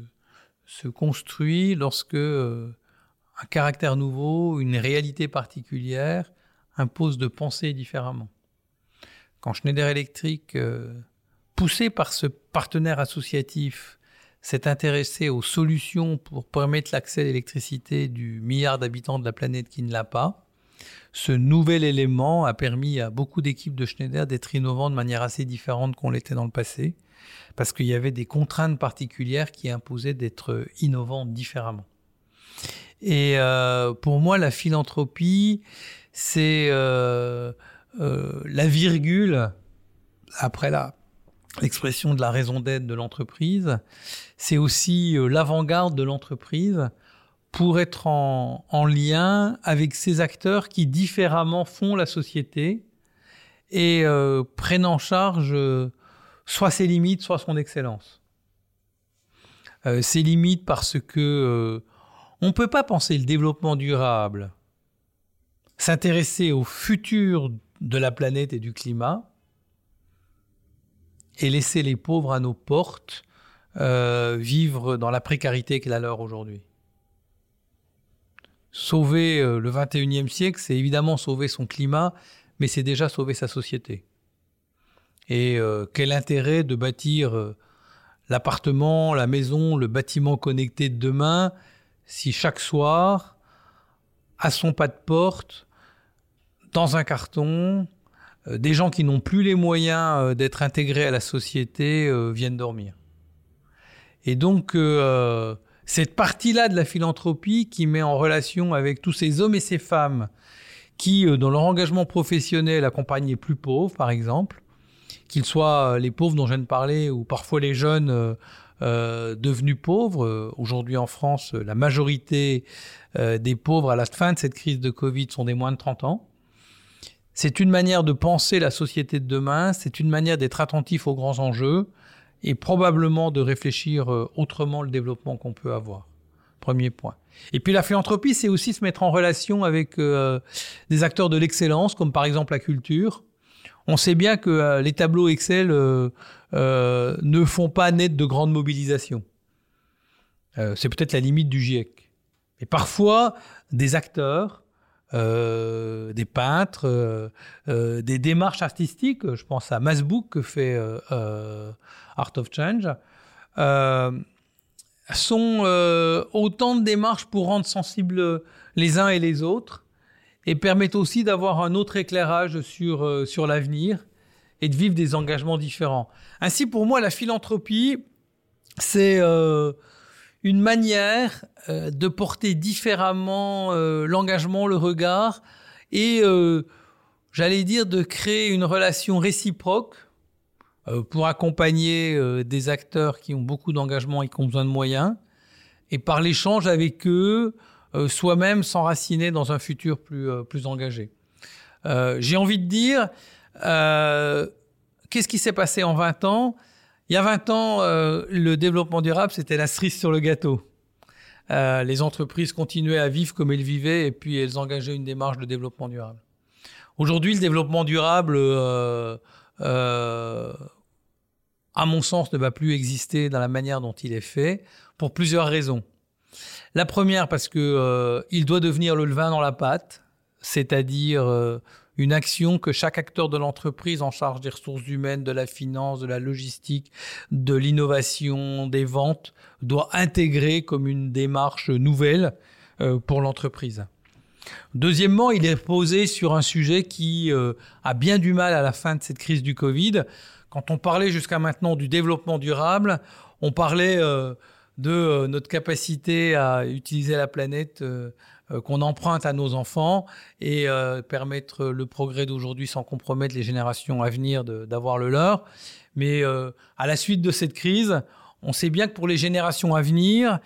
se construit lorsque un caractère nouveau, une réalité particulière impose de penser différemment. Quand Schneider Electric, poussé par ce partenaire associatif, s'est intéressé aux solutions pour permettre l'accès à l'électricité du milliard d'habitants de la planète qui ne l'a pas. Ce nouvel élément a permis à beaucoup d'équipes de Schneider d'être innovants de manière assez différente qu'on l'était dans le passé, parce qu'il y avait des contraintes particulières qui imposaient d'être innovants différemment. Et euh, pour moi, la philanthropie, c'est euh, euh, la virgule après la l'expression de la raison d'être de l'entreprise, c'est aussi euh, l'avant-garde de l'entreprise pour être en, lien avec ces acteurs qui différemment font la société et euh, prennent en charge euh, soit ses limites, soit son excellence. ses limites parce que on ne peut pas penser le développement durable, s'intéresser au futur de la planète et du climat, et laisser les pauvres à nos portes euh, vivre dans la précarité qu'est la leur aujourd'hui. Sauver euh, le 21e siècle, c'est évidemment sauver son climat, mais c'est déjà sauver sa société. Et euh, quel intérêt de bâtir l'appartement, la maison, le bâtiment connecté de demain si chaque soir, à son pas de porte, dans un carton, euh, des gens qui n'ont plus les moyens euh, d'être intégrés à la société euh, viennent dormir. Et donc, cette partie-là de la philanthropie qui met en relation avec tous ces hommes et ces femmes qui, dans leur engagement professionnel, accompagnent les plus pauvres, par exemple, qu'ils soient les pauvres dont je viens de parler ou parfois les jeunes devenus pauvres. Aujourd'hui en France, la majorité des pauvres à la fin de cette crise de Covid sont des moins de 30 ans. C'est une manière de penser la société de demain, c'est une manière d'être attentif aux grands enjeux et probablement de réfléchir euh, autrement le développement qu'on peut avoir. Premier point. Et puis la philanthropie, c'est aussi se mettre en relation avec euh, des acteurs de l'excellence, comme par exemple la culture. On sait bien que euh, les tableaux Excel ne font pas naître de grandes mobilisations. c'est peut-être la limite du GIEC. Mais parfois, des acteurs euh, des peintres, euh, euh, des démarches artistiques. Je pense à Masbook que fait Art of Change. sont autant de démarches pour rendre sensibles les uns et les autres et permettent aussi d'avoir un autre éclairage sur, sur l'avenir et de vivre des engagements différents. Ainsi, pour moi, la philanthropie, c'est une manière euh, de porter différemment euh, l'engagement, le regard, et euh, j'allais dire de créer une relation réciproque pour accompagner des acteurs qui ont beaucoup d'engagement et qui ont besoin de moyens, et par l'échange avec eux, soi-même s'enraciner dans un futur plus, plus engagé. J'ai envie de dire, qu'est-ce qui s'est passé en 20 ans? Il y a 20 ans, euh, le développement durable, c'était la cerise sur le gâteau. Euh, les entreprises continuaient à vivre comme elles vivaient et puis elles engageaient une démarche de développement durable. Aujourd'hui, le développement durable, euh, à mon sens, ne va plus exister dans la manière dont il est fait pour plusieurs raisons. La première parce que il doit devenir le levain dans la pâte, c'est-à-dire une action que chaque acteur de l'entreprise en charge des ressources humaines, de la finance, de la logistique, de l'innovation, des ventes, doit intégrer comme une démarche nouvelle euh, pour l'entreprise. Deuxièmement, il est posé sur un sujet qui euh, a bien du mal à la fin de cette crise du Covid. Quand on parlait jusqu'à maintenant du développement durable, on parlait euh, de notre capacité à utiliser la planète qu'on emprunte à nos enfants et euh, permettre le progrès d'aujourd'hui sans compromettre les générations à venir d'avoir le leur. Mais euh, à la suite de cette crise, on sait bien que pour les générations à venir,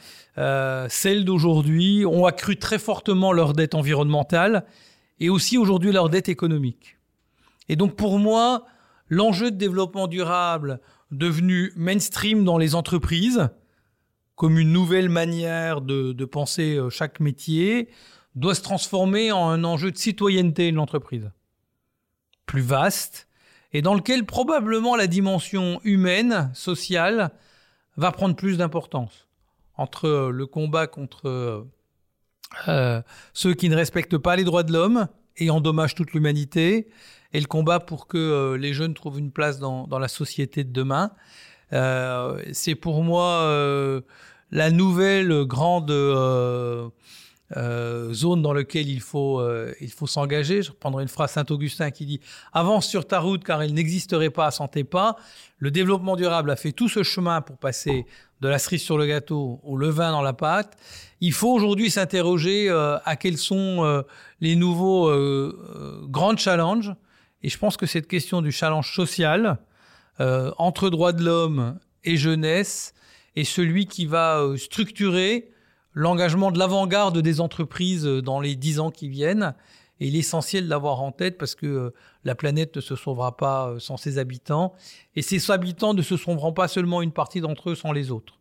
celles d'aujourd'hui ont accru très fortement leur dette environnementale et aussi aujourd'hui leur dette économique. Et donc pour moi, l'enjeu de développement durable devenu mainstream dans les entreprises, comme une nouvelle manière de, penser euh, chaque métier, doit se transformer en un enjeu de citoyenneté de l'entreprise. Plus vaste, et dans lequel probablement la dimension humaine, sociale, va prendre plus d'importance. Entre euh, le combat contre euh, ceux qui ne respectent pas les droits de l'homme et endommagent toute l'humanité, et le combat pour que les jeunes trouvent une place dans, la société de demain. C'est pour moi la nouvelle grande euh, euh, zone dans laquelle il faut, euh, il faut s'engager. Je reprendrai une phrase Saint-Augustin qui dit Avance sur ta route car il n'existerait pas sans tes pas. Le développement durable a fait tout ce chemin pour passer de la cerise sur le gâteau au levain dans la pâte. Il faut aujourd'hui s'interroger à quels sont les nouveaux grands challenges. Et je pense que cette question du challenge social entre droits de l'homme et jeunesse, et celui qui va euh, structurer l'engagement de l'avant-garde des entreprises euh, dans les dix ans qui viennent. Et il est essentiel de l'avoir en tête parce que euh, la planète ne se sauvera pas sans ses habitants. Et ces habitants ne se sauveront pas seulement une partie d'entre eux sans les autres.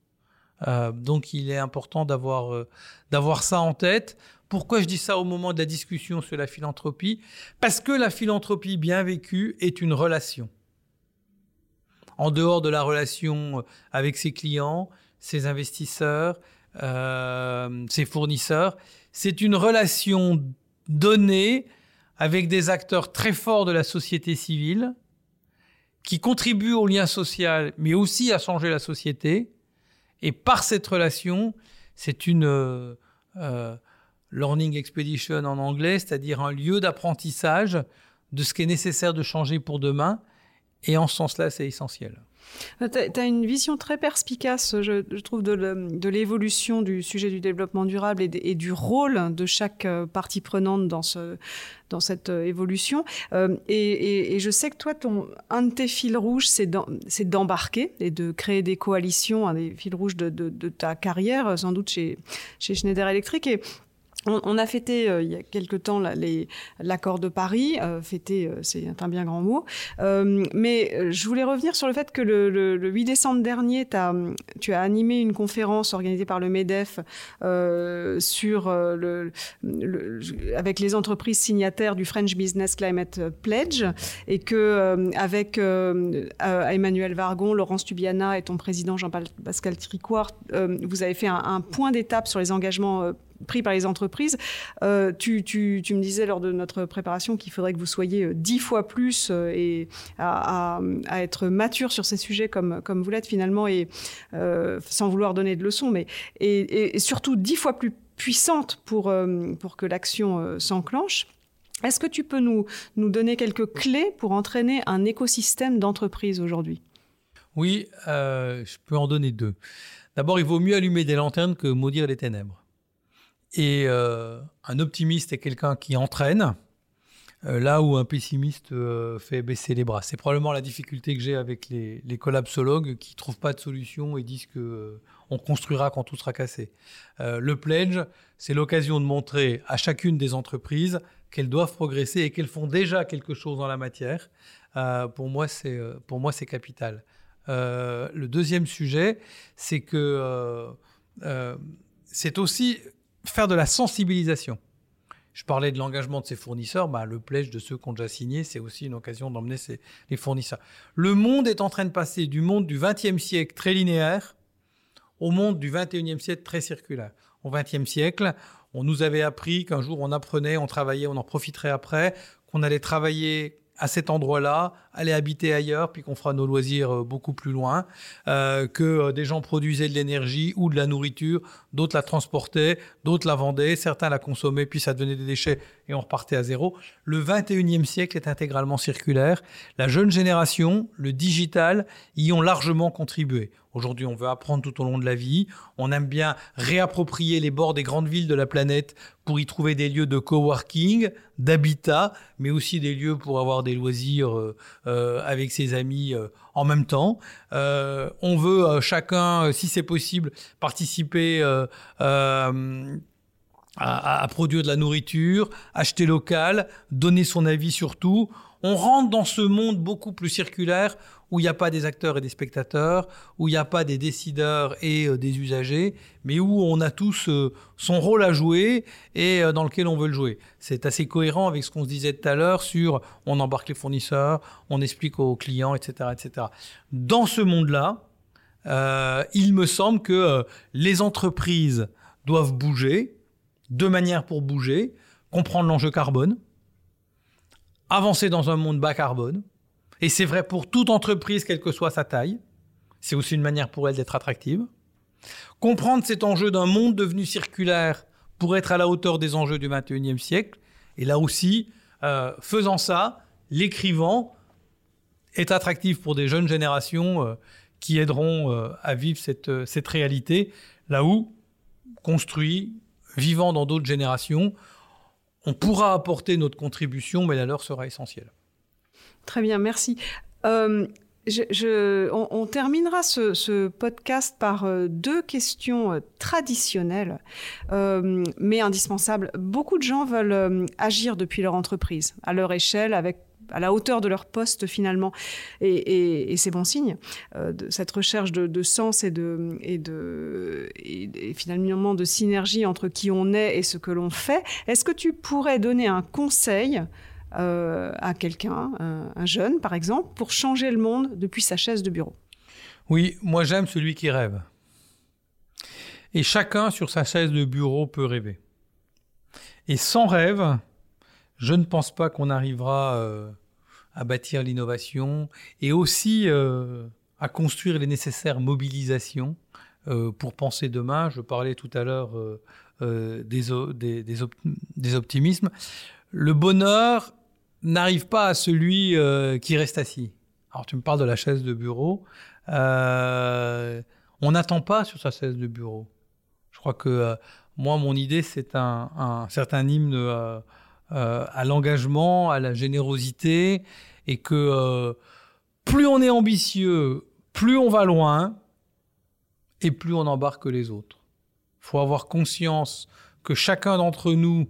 donc il est important d'avoir d'avoir ça en tête. Pourquoi je dis ça au moment de la discussion sur la philanthropie? Parce que la philanthropie bien vécue est une relation en dehors de la relation avec ses clients, ses investisseurs, euh, ses fournisseurs. C'est une relation donnée avec des acteurs très forts de la société civile qui contribuent au lien social, mais aussi à changer la société. Et par cette relation, c'est une euh, euh, learning expedition en anglais, c'est-à-dire un lieu d'apprentissage de ce qui est nécessaire de changer pour demain et en ce sens-là, c'est essentiel. Euh, tu as une vision très perspicace, je, trouve, de l'évolution du sujet du développement durable et, du rôle de chaque euh, partie prenante dans, ce, dans cette euh, évolution. et, je sais que toi, ton, un de tes fils rouges, c'est d'embarquer et de créer des coalitions, un des fils rouges de, ta carrière, sans doute chez, Schneider Electric. On, a fêté euh, il y a quelque temps l'accord de Paris. Euh, fêter, euh, c'est un bien grand mot. mais je voulais revenir sur le fait que le, 8 décembre dernier, tu as animé une conférence organisée par le MEDEF avec les entreprises signataires du French Business Climate Pledge et que avec Emmanuel Vargon, Laurence Tubiana et ton président Jean-Pascal Tricoire, vous avez fait un point d'étape sur les engagements pris par les entreprises. Euh, tu, me disais lors de notre préparation qu'il faudrait que vous soyez euh, dix fois plus euh, et à, être mature sur ces sujets comme, vous l'êtes finalement, et sans vouloir donner de leçons, mais et, surtout dix fois plus puissante pour, que l'action s'enclenche. Est-ce que tu peux nous donner quelques clés pour entraîner un écosystème d'entreprise aujourd'hui? Oui, je peux en donner deux. D'abord, il vaut mieux allumer des lanternes que maudire les ténèbres. Et euh, un optimiste est quelqu'un qui entraîne, euh, là où un pessimiste euh, fait baisser les bras. C'est probablement la difficulté que j'ai avec les, collapsologues qui trouvent pas de solution et disent que on construira quand tout sera cassé. le pledge, c'est l'occasion de montrer à chacune des entreprises qu'elles doivent progresser et qu'elles font déjà quelque chose dans la matière. pour moi, c'est pour moi c'est capital. le deuxième sujet, c'est que c'est aussi faire de la sensibilisation. Je parlais de l'engagement de ses fournisseurs, bah, le pledge de ceux qui ont déjà signé, c'est aussi une occasion d'emmener les fournisseurs. Le monde est en train de passer du monde du XXe siècle très linéaire au monde du XXIe siècle très circulaire. au XXe siècle. On nous avait appris qu'un jour on apprenait, on travaillait, on en profiterait après, qu'on allait travailler à cet endroit-là, aller habiter ailleurs, puis qu'on fera nos loisirs euh, beaucoup plus loin, euh, que euh, des gens produisaient de l'énergie ou de la nourriture, d'autres la transportaient, d'autres la vendaient, certains la consommaient, puis ça devenait des déchets et on repartait à zéro. Le 21e siècle est intégralement circulaire. La jeune génération, le digital, y ont largement contribué. Aujourd'hui, on veut apprendre tout au long de la vie. On aime bien réapproprier les bords des grandes villes de la planète pour y trouver des lieux de coworking, d'habitat, mais aussi des lieux pour avoir des loisirs euh, euh, avec ses amis euh, en même temps. on veut chacun, si c'est possible, participer à, à, produire de la nourriture, acheter local, donner son avis sur tout. On rentre dans ce monde beaucoup plus circulaire où il n'y a pas des acteurs et des spectateurs, où il n'y a pas des décideurs et euh, des usagers, mais où on a tous euh, son rôle à jouer et euh, dans lequel on veut le jouer. C'est assez cohérent avec ce qu'on se disait tout à l'heure sur on embarque les fournisseurs, on explique aux clients, etc. etc. Dans ce monde-là, il me semble que les entreprises doivent bouger, deux manières pour bouger, comprendre l'enjeu carbone, avancer dans un monde bas carbone, et c'est vrai pour toute entreprise, quelle que soit sa taille. C'est aussi une manière pour elle d'être attractive. Comprendre cet enjeu d'un monde devenu circulaire pour être à la hauteur des enjeux du 21e siècle. Et là aussi, euh, faisant ça, l'écrivant est attractif pour des jeunes générations euh, qui aideront euh, à vivre cette, cette réalité, là où, construit, vivant dans d'autres générations, on pourra apporter notre contribution, mais la leur sera essentielle. Très bien, merci. Euh, on, terminera ce, podcast par euh, deux questions euh, traditionnelles, mais indispensables. Beaucoup de gens veulent agir depuis leur entreprise, à leur échelle, à la hauteur de leur poste finalement. Et, c'est bon signe, de cette recherche de, sens et, de, et, finalement de synergie entre qui on est et ce que l'on fait. Est-ce que tu pourrais donner un conseil euh, à quelqu'un, un, jeune par exemple, pour changer le monde depuis sa chaise de bureau Oui, moi j'aime celui qui rêve. Et chacun sur sa chaise de bureau peut rêver. Et sans rêve, je ne pense pas qu'on arrivera euh, à bâtir l'innovation et aussi euh, à construire les nécessaires mobilisations pour penser demain. Je parlais tout à l'heure des, des, des, optimismes. Le bonheur n'arrive pas à celui euh, qui reste assis. Alors tu me parles de la chaise de bureau. Euh, on n'attend pas sur sa chaise de bureau. Je crois que euh, moi, mon idée, c'est un, certain hymne à l'engagement, à la générosité, et que plus on est ambitieux, plus on va loin, et plus on embarque les autres. Il faut avoir conscience que chacun d'entre nous,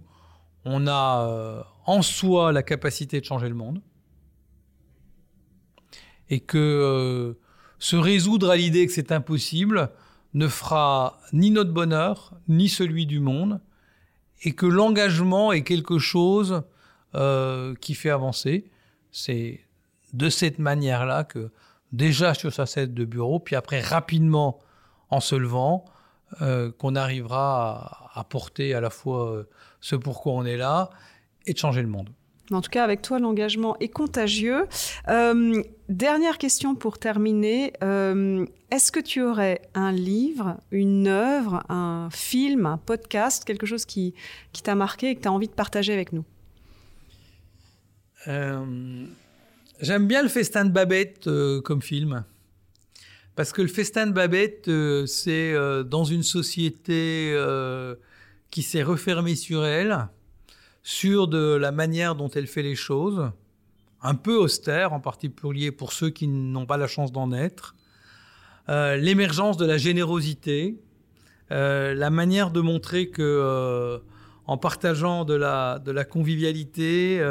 on a en soi la capacité de changer le monde et que euh, se résoudre à l'idée que c'est impossible ne fera ni notre bonheur ni celui du monde et que l'engagement est quelque chose euh, qui fait avancer. C'est de cette manière-là que déjà sur sa scène de bureau, puis après rapidement en se levant, euh, qu'on arrivera à, porter à la fois ce pourquoi on est là et de changer le monde. En tout cas, avec toi, l'engagement est contagieux. Euh, dernière question pour terminer. Euh, est-ce que tu aurais un livre, une œuvre, un film, un podcast, quelque chose qui, qui t'a marqué et que tu as envie de partager avec nous? Euh, J'aime bien le Festin de Babette comme film. Parce que le Festin de Babette, c'est dans une société qui s'est refermée sur elle sur de la manière dont elle fait les choses, un peu austère en particulier pour ceux qui n'ont pas la chance d'en être, euh, l'émergence de la générosité, euh, la manière de montrer que euh, en partageant de la, convivialité,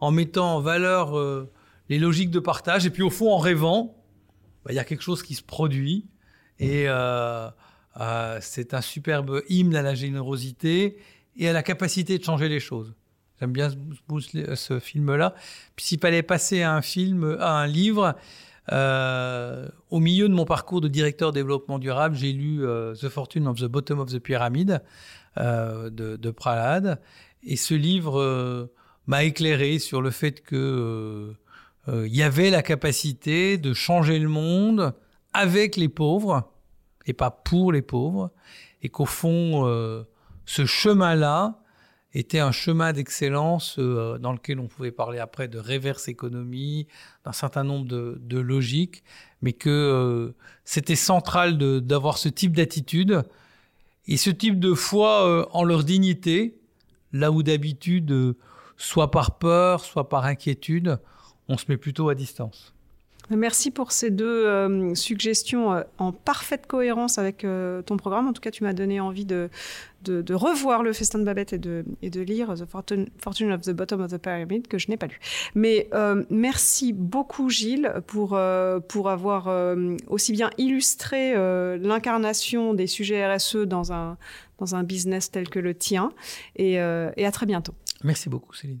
en mettant en valeur les logiques de partage, et puis au fond en rêvant, bah, il y a quelque chose qui se produit, et c'est un superbe hymne à la générosité, et à la capacité de changer les choses. J'aime bien ce, film-là. Puis s'il fallait passer à un film, à un livre, au milieu de mon parcours de directeur développement durable, j'ai lu The Fortune of the Bottom of the Pyramid de, de Prahlad. Et ce livre m'a éclairé sur le fait que il y avait la capacité de changer le monde avec les pauvres et pas pour les pauvres, et qu'au fond, euh, ce chemin-là était un chemin d'excellence euh, dans lequel on pouvait parler après de reverse économie, d'un certain nombre de, logiques, mais que euh, c'était central d'avoir ce type d'attitude et ce type de foi en leur dignité, là où d'habitude, soit par peur, soit par inquiétude, on se met plutôt à distance. Merci pour ces deux euh, suggestions euh, en parfaite cohérence avec euh, ton programme. En tout cas, tu m'as donné envie de, revoir le Festin de Babette et de, lire The Fortune, of the Bottom of the Pyramid, que je n'ai pas lu. Mais merci beaucoup, Gilles, pour, avoir aussi bien illustré l'incarnation des sujets RSE dans un, dans un business tel que le tien. Et, et à très bientôt. Merci beaucoup, Céline.